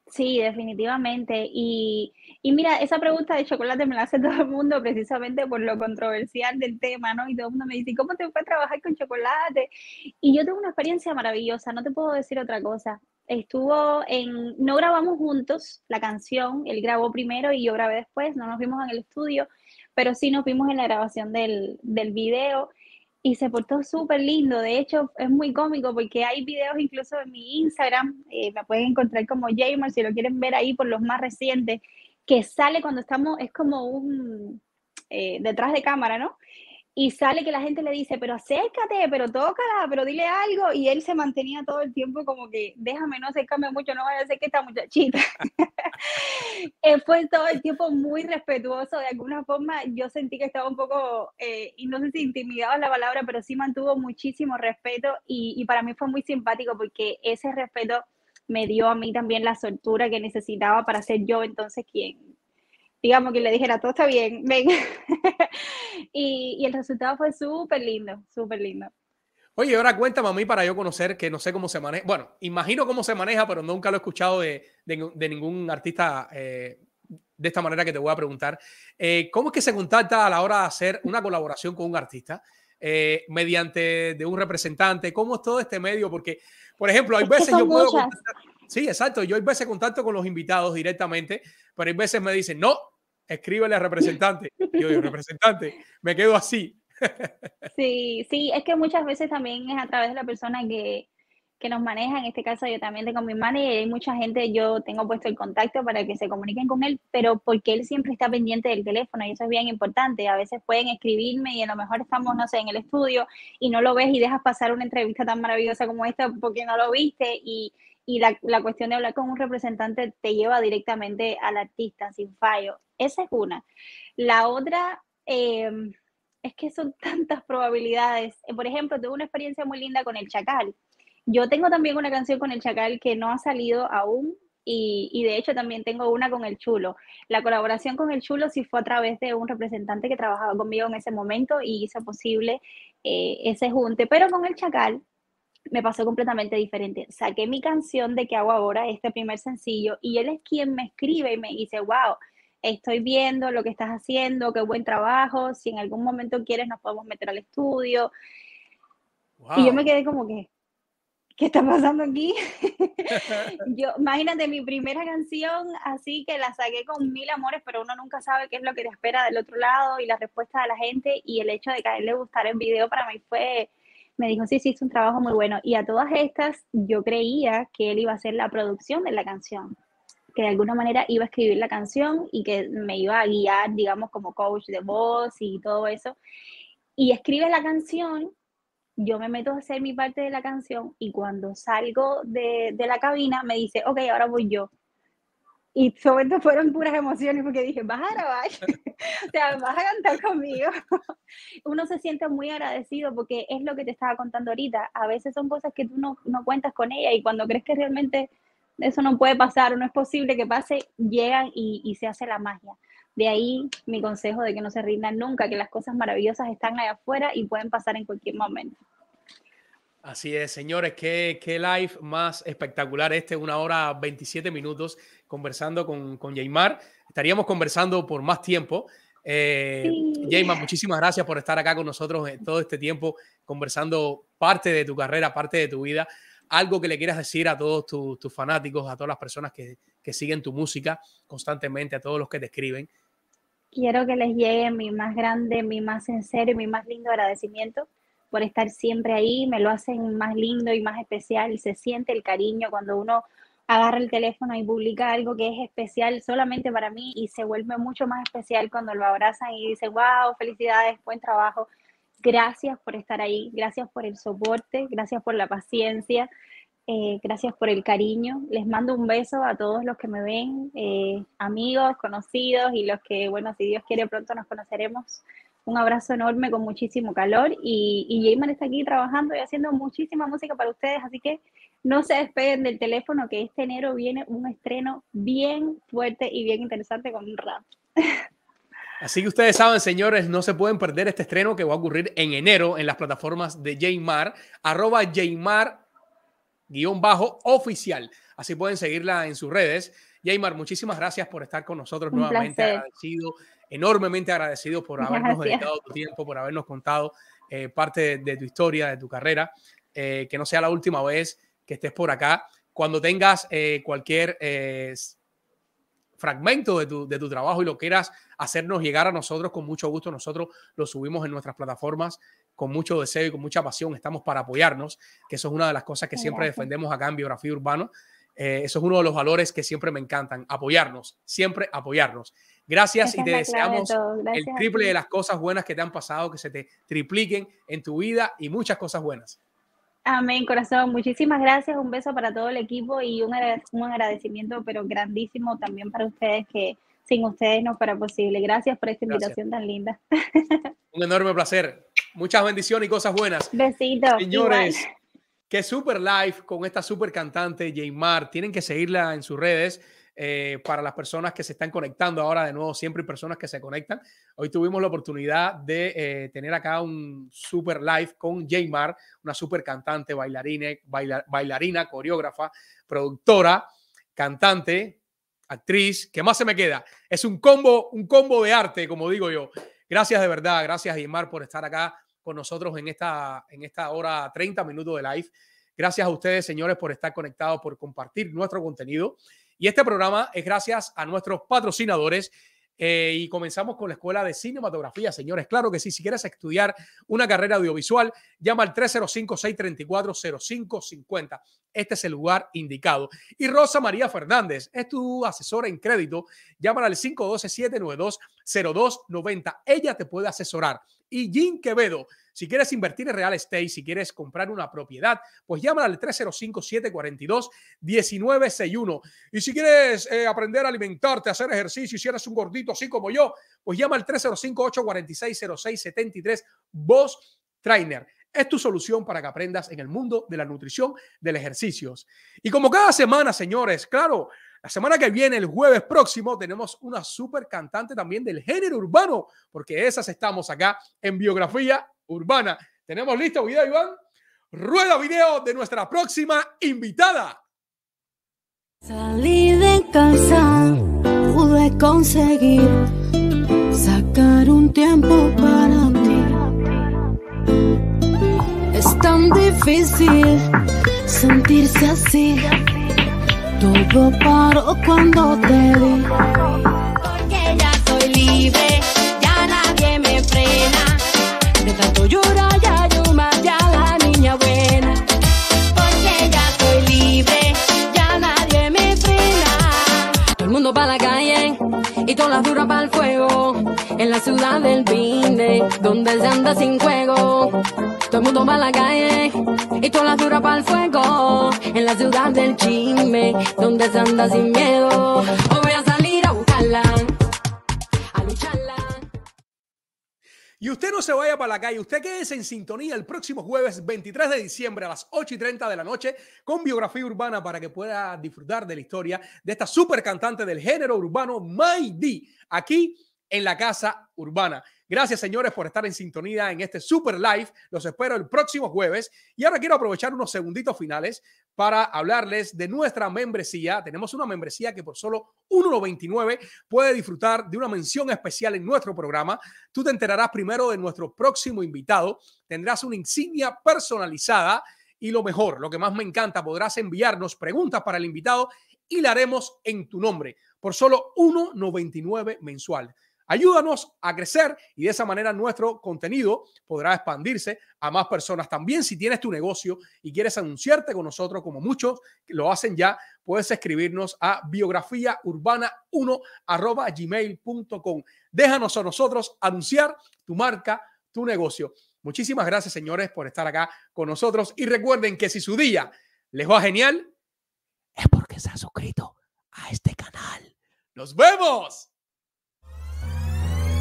Sí, definitivamente. Y, y, mira, esa pregunta de chocolate me la hace todo el mundo precisamente por lo controversial del tema, ¿no? Y todo el mundo me dice, ¿cómo te fue a trabajar con chocolate? Y yo tengo una experiencia maravillosa, no te puedo decir otra cosa. Estuvo en, no grabamos juntos la canción, él grabó primero y yo grabé después, no nos vimos en el estudio, pero sí nos vimos en la grabación del, del video y se portó súper lindo. De hecho, es muy cómico porque hay videos incluso en mi Instagram, eh, me pueden encontrar como Jamer si lo quieren ver ahí por los más recientes, que sale cuando estamos, es como un eh, detrás de cámara, ¿no? Y sale que la gente le dice, pero acércate, pero tócala, pero dile algo, y él se mantenía todo el tiempo como que, déjame, no acercarme mucho, no vaya a ser que esta muchachita. él fue todo el tiempo muy respetuoso, de alguna forma yo sentí que estaba un poco, eh, y no sé si intimidaba la palabra, pero sí mantuvo muchísimo respeto, y, y para mí fue muy simpático porque ese respeto me dio a mí también la soltura que necesitaba para ser yo entonces quien, digamos, que le dijera, todo está bien, ven. y, y, el resultado fue súper lindo, súper lindo. Oye, ahora cuéntame a mí para yo conocer, que no sé cómo se maneja. Bueno, imagino cómo se maneja, pero nunca lo he escuchado de, de, de ningún artista eh, de esta manera que te voy a preguntar. Eh, ¿Cómo es que se contacta a la hora de hacer una colaboración con un artista? Eh, mediante de un representante, ¿cómo es todo este medio? Porque, por ejemplo, hay veces yo puedo... Sí, exacto. Yo hay veces contacto con los invitados directamente, pero hay veces me dicen, no, escríbele al representante. yo digo, representante, me quedo así. sí, sí, es que muchas veces también es a través de la persona que, que nos maneja, en este caso yo también tengo mi manager y hay mucha gente, yo tengo puesto el contacto para que se comuniquen con él, pero porque él siempre está pendiente del teléfono y eso es bien importante. A veces pueden escribirme y a lo mejor estamos, no sé, en el estudio y no lo ves y dejas pasar una entrevista tan maravillosa como esta porque no lo viste y, y la, cuestión de hablar con un representante te lleva directamente al artista sin fallo. Esa es una. La otra eh, es que son tantas probabilidades. Por ejemplo, tuve una experiencia muy linda con el Chacal. Yo tengo también una canción con el Chacal que no ha salido aún y, y, de hecho también tengo una con el Chulo. La colaboración con el Chulo sí fue a través de un representante que trabajaba conmigo en ese momento y hizo posible eh, ese junte, pero con el Chacal me pasó completamente diferente. Saqué mi canción de qué hago ahora, este primer sencillo, y él es quien me escribe y me dice, wow, estoy viendo lo que estás haciendo, qué buen trabajo, si en algún momento quieres nos podemos meter al estudio. Y yo me quedé como que, ¿qué está pasando aquí? yo, imagínate mi primera canción, así que la saqué con mil amores, pero uno nunca sabe qué es lo que te espera del otro lado y la respuesta de la gente y el hecho de que a él le gustara el video para mí fue, me dijo, sí, sí, es un trabajo muy bueno. Y a todas estas, yo creía que él iba a hacer la producción de la canción, que de alguna manera iba a escribir la canción y que me iba a guiar, digamos, como coach de voz y todo eso. Y escribe la canción yo me meto a hacer mi parte de la canción y cuando salgo de, de la cabina me dice, ok, ahora voy yo. Y sobre todo fueron puras emociones porque dije, vas a grabar, o sea, vas a cantar conmigo. Uno se siente muy agradecido porque es lo que te estaba contando ahorita. A veces son cosas que tú no, no cuentas con ella y cuando crees que realmente eso no puede pasar o no es posible que pase, llegan y, y se hace la magia. De ahí mi consejo de que no se rindan nunca, que las cosas maravillosas están allá afuera y pueden pasar en cualquier momento. Así es, señores, qué, qué live más espectacular este, una hora 27 minutos conversando con, con Jaymar. Estaríamos conversando por más tiempo. Eh, muchísimas gracias por estar acá con nosotros todo este tiempo conversando parte de tu carrera, parte de tu vida. Algo que le quieras decir a todos tus fanáticos, a todas las personas que, que siguen tu música constantemente, a todos los que te escriben quiero que les llegue mi más grande, mi más sincero y mi más lindo agradecimiento por estar siempre ahí. Me lo hacen más lindo y más especial se siente el cariño cuando uno agarra el teléfono y publica algo que es especial solamente para mí y se vuelve mucho más especial cuando lo abrazan y dicen, wow, felicidades, buen trabajo. Gracias por estar ahí, gracias por el soporte, gracias por la paciencia. Eh, gracias por el cariño. Les mando un beso a todos los que me ven, eh, amigos, conocidos y los que, bueno, si Dios quiere pronto nos conoceremos. Un abrazo enorme con muchísimo calor y, y está aquí trabajando y haciendo muchísima música para ustedes, así que no se despeguen del teléfono que este enero viene un estreno bien fuerte y bien interesante con un rap. Así que ustedes saben, señores, no se pueden perder este estreno que va a ocurrir en enero en las plataformas de Jaymar, arroba Jaymar guion bajo oficial. Así pueden seguirla en sus redes. Yaymar, muchísimas gracias por estar con nosotros nuevamente. Agradecido, enormemente agradecido por habernos dedicado tu tiempo, por habernos contado eh, parte de, tu historia, de tu carrera. Eh, que no sea la última vez que estés por acá. Cuando tengas eh, cualquier fragmento de tu, de tu trabajo y lo quieras hacernos llegar a nosotros, con mucho gusto nosotros lo subimos en nuestras plataformas con mucho deseo y con mucha pasión. Estamos para apoyarnos, que eso es una de las cosas que siempre defendemos acá en Biografía Urbano. Eh, eso es uno de los valores que siempre me encantan, apoyarnos, siempre apoyarnos. Gracias y te deseamos el triple de las cosas buenas que te han pasado, que se te tripliquen en tu vida y muchas cosas buenas. Amén, corazón. Muchísimas gracias. Un beso para todo el equipo y un, agradecimiento, pero grandísimo también para ustedes, que sin ustedes no fuera posible. Gracias por esta invitación tan linda. Un enorme placer. Muchas bendiciones y cosas buenas. Besitos. Señores, qué super live con esta super cantante, Jaymar. Tienen que seguirla en sus redes. Eh, para las personas que se están conectando ahora de nuevo, siempre hay personas que se conectan. Hoy tuvimos la oportunidad de eh, tener acá un super live con Jaymar, una super cantante, bailarina, bailarina, coreógrafa, productora, cantante, actriz. ¿Qué más se me queda? Es un combo, un combo de arte, como digo yo. Gracias de verdad, gracias Jaymar por estar acá con nosotros en esta, en esta hora 30 minutos de live. Gracias a ustedes, señores, por estar conectados, por compartir nuestro contenido. Y este programa es gracias a nuestros patrocinadores. Eh, y comenzamos con la Escuela de Cinematografía, señores. Claro que sí, si quieres estudiar una carrera audiovisual, llama al 305-634-0550. Este es el lugar indicado. Y Rosa María Fernández es tu asesora en crédito. Llámala al 512-792-0290. Ella te puede asesorar. Y Jim Quevedo si quieres invertir en real estate, si quieres comprar una propiedad, pues llámala al 305-742-1961. Y si quieres eh, aprender a alimentarte, hacer ejercicio, si eres un gordito así como yo, pues llama al 305-846-0673 Boss Trainer es tu solución para que aprendas en el mundo de la nutrición, del ejercicios. Y como cada semana, señores, claro, la semana que viene, el jueves próximo, tenemos una super cantante también del género urbano, porque esas estamos acá en Biografía urbana. ¿Tenemos listo video, Iván? Rueda video de nuestra próxima invitada. Salí de casa, pude conseguir sacar un tiempo para ti. tan difícil sentirse así. Todo paró cuando te vi. Porque ya soy libre, ya nadie me frena. De tanto llorar ya yo más ya la niña buena. Porque ya soy libre, ya nadie me frena. Todo el mundo para la calle y todas las duras para el fuego. En la ciudad del vine, donde se anda sin juego. Todo el mundo va a la calle y todas las duras para el fuego. En la ciudad del chisme, donde se anda sin miedo. Voy a salir a buscarla, a lucharla. Y usted no se vaya para la calle, usted quédese en sintonía el próximo jueves 23 de diciembre a las 8 y 30 de la noche con biografía urbana para que pueda disfrutar de la historia de esta super cantante del género urbano, Maidi, aquí en la Casa Urbana. Gracias, señores, por estar en sintonía en este super live. Los espero el próximo jueves. Y ahora quiero aprovechar unos segunditos finales para hablarles de nuestra membresía. Tenemos una membresía que por solo 1,99 puede disfrutar de una mención especial en nuestro programa. Tú te enterarás primero de nuestro próximo invitado. Tendrás una insignia personalizada. Y lo mejor, lo que más me encanta, podrás enviarnos preguntas para el invitado y la haremos en tu nombre por solo 1,99 mensual. Ayúdanos a crecer y de esa manera nuestro contenido podrá expandirse a más personas. También si tienes tu negocio y quieres anunciarte con nosotros, como muchos lo hacen ya, puedes escribirnos a biografiaurbana1 gmail.com. Déjanos a nosotros anunciar tu marca, tu negocio. Muchísimas gracias, señores, por estar acá con nosotros. Y recuerden que si su día les va genial, es porque se ha suscrito a este canal. ¡Nos vemos!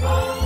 Bye.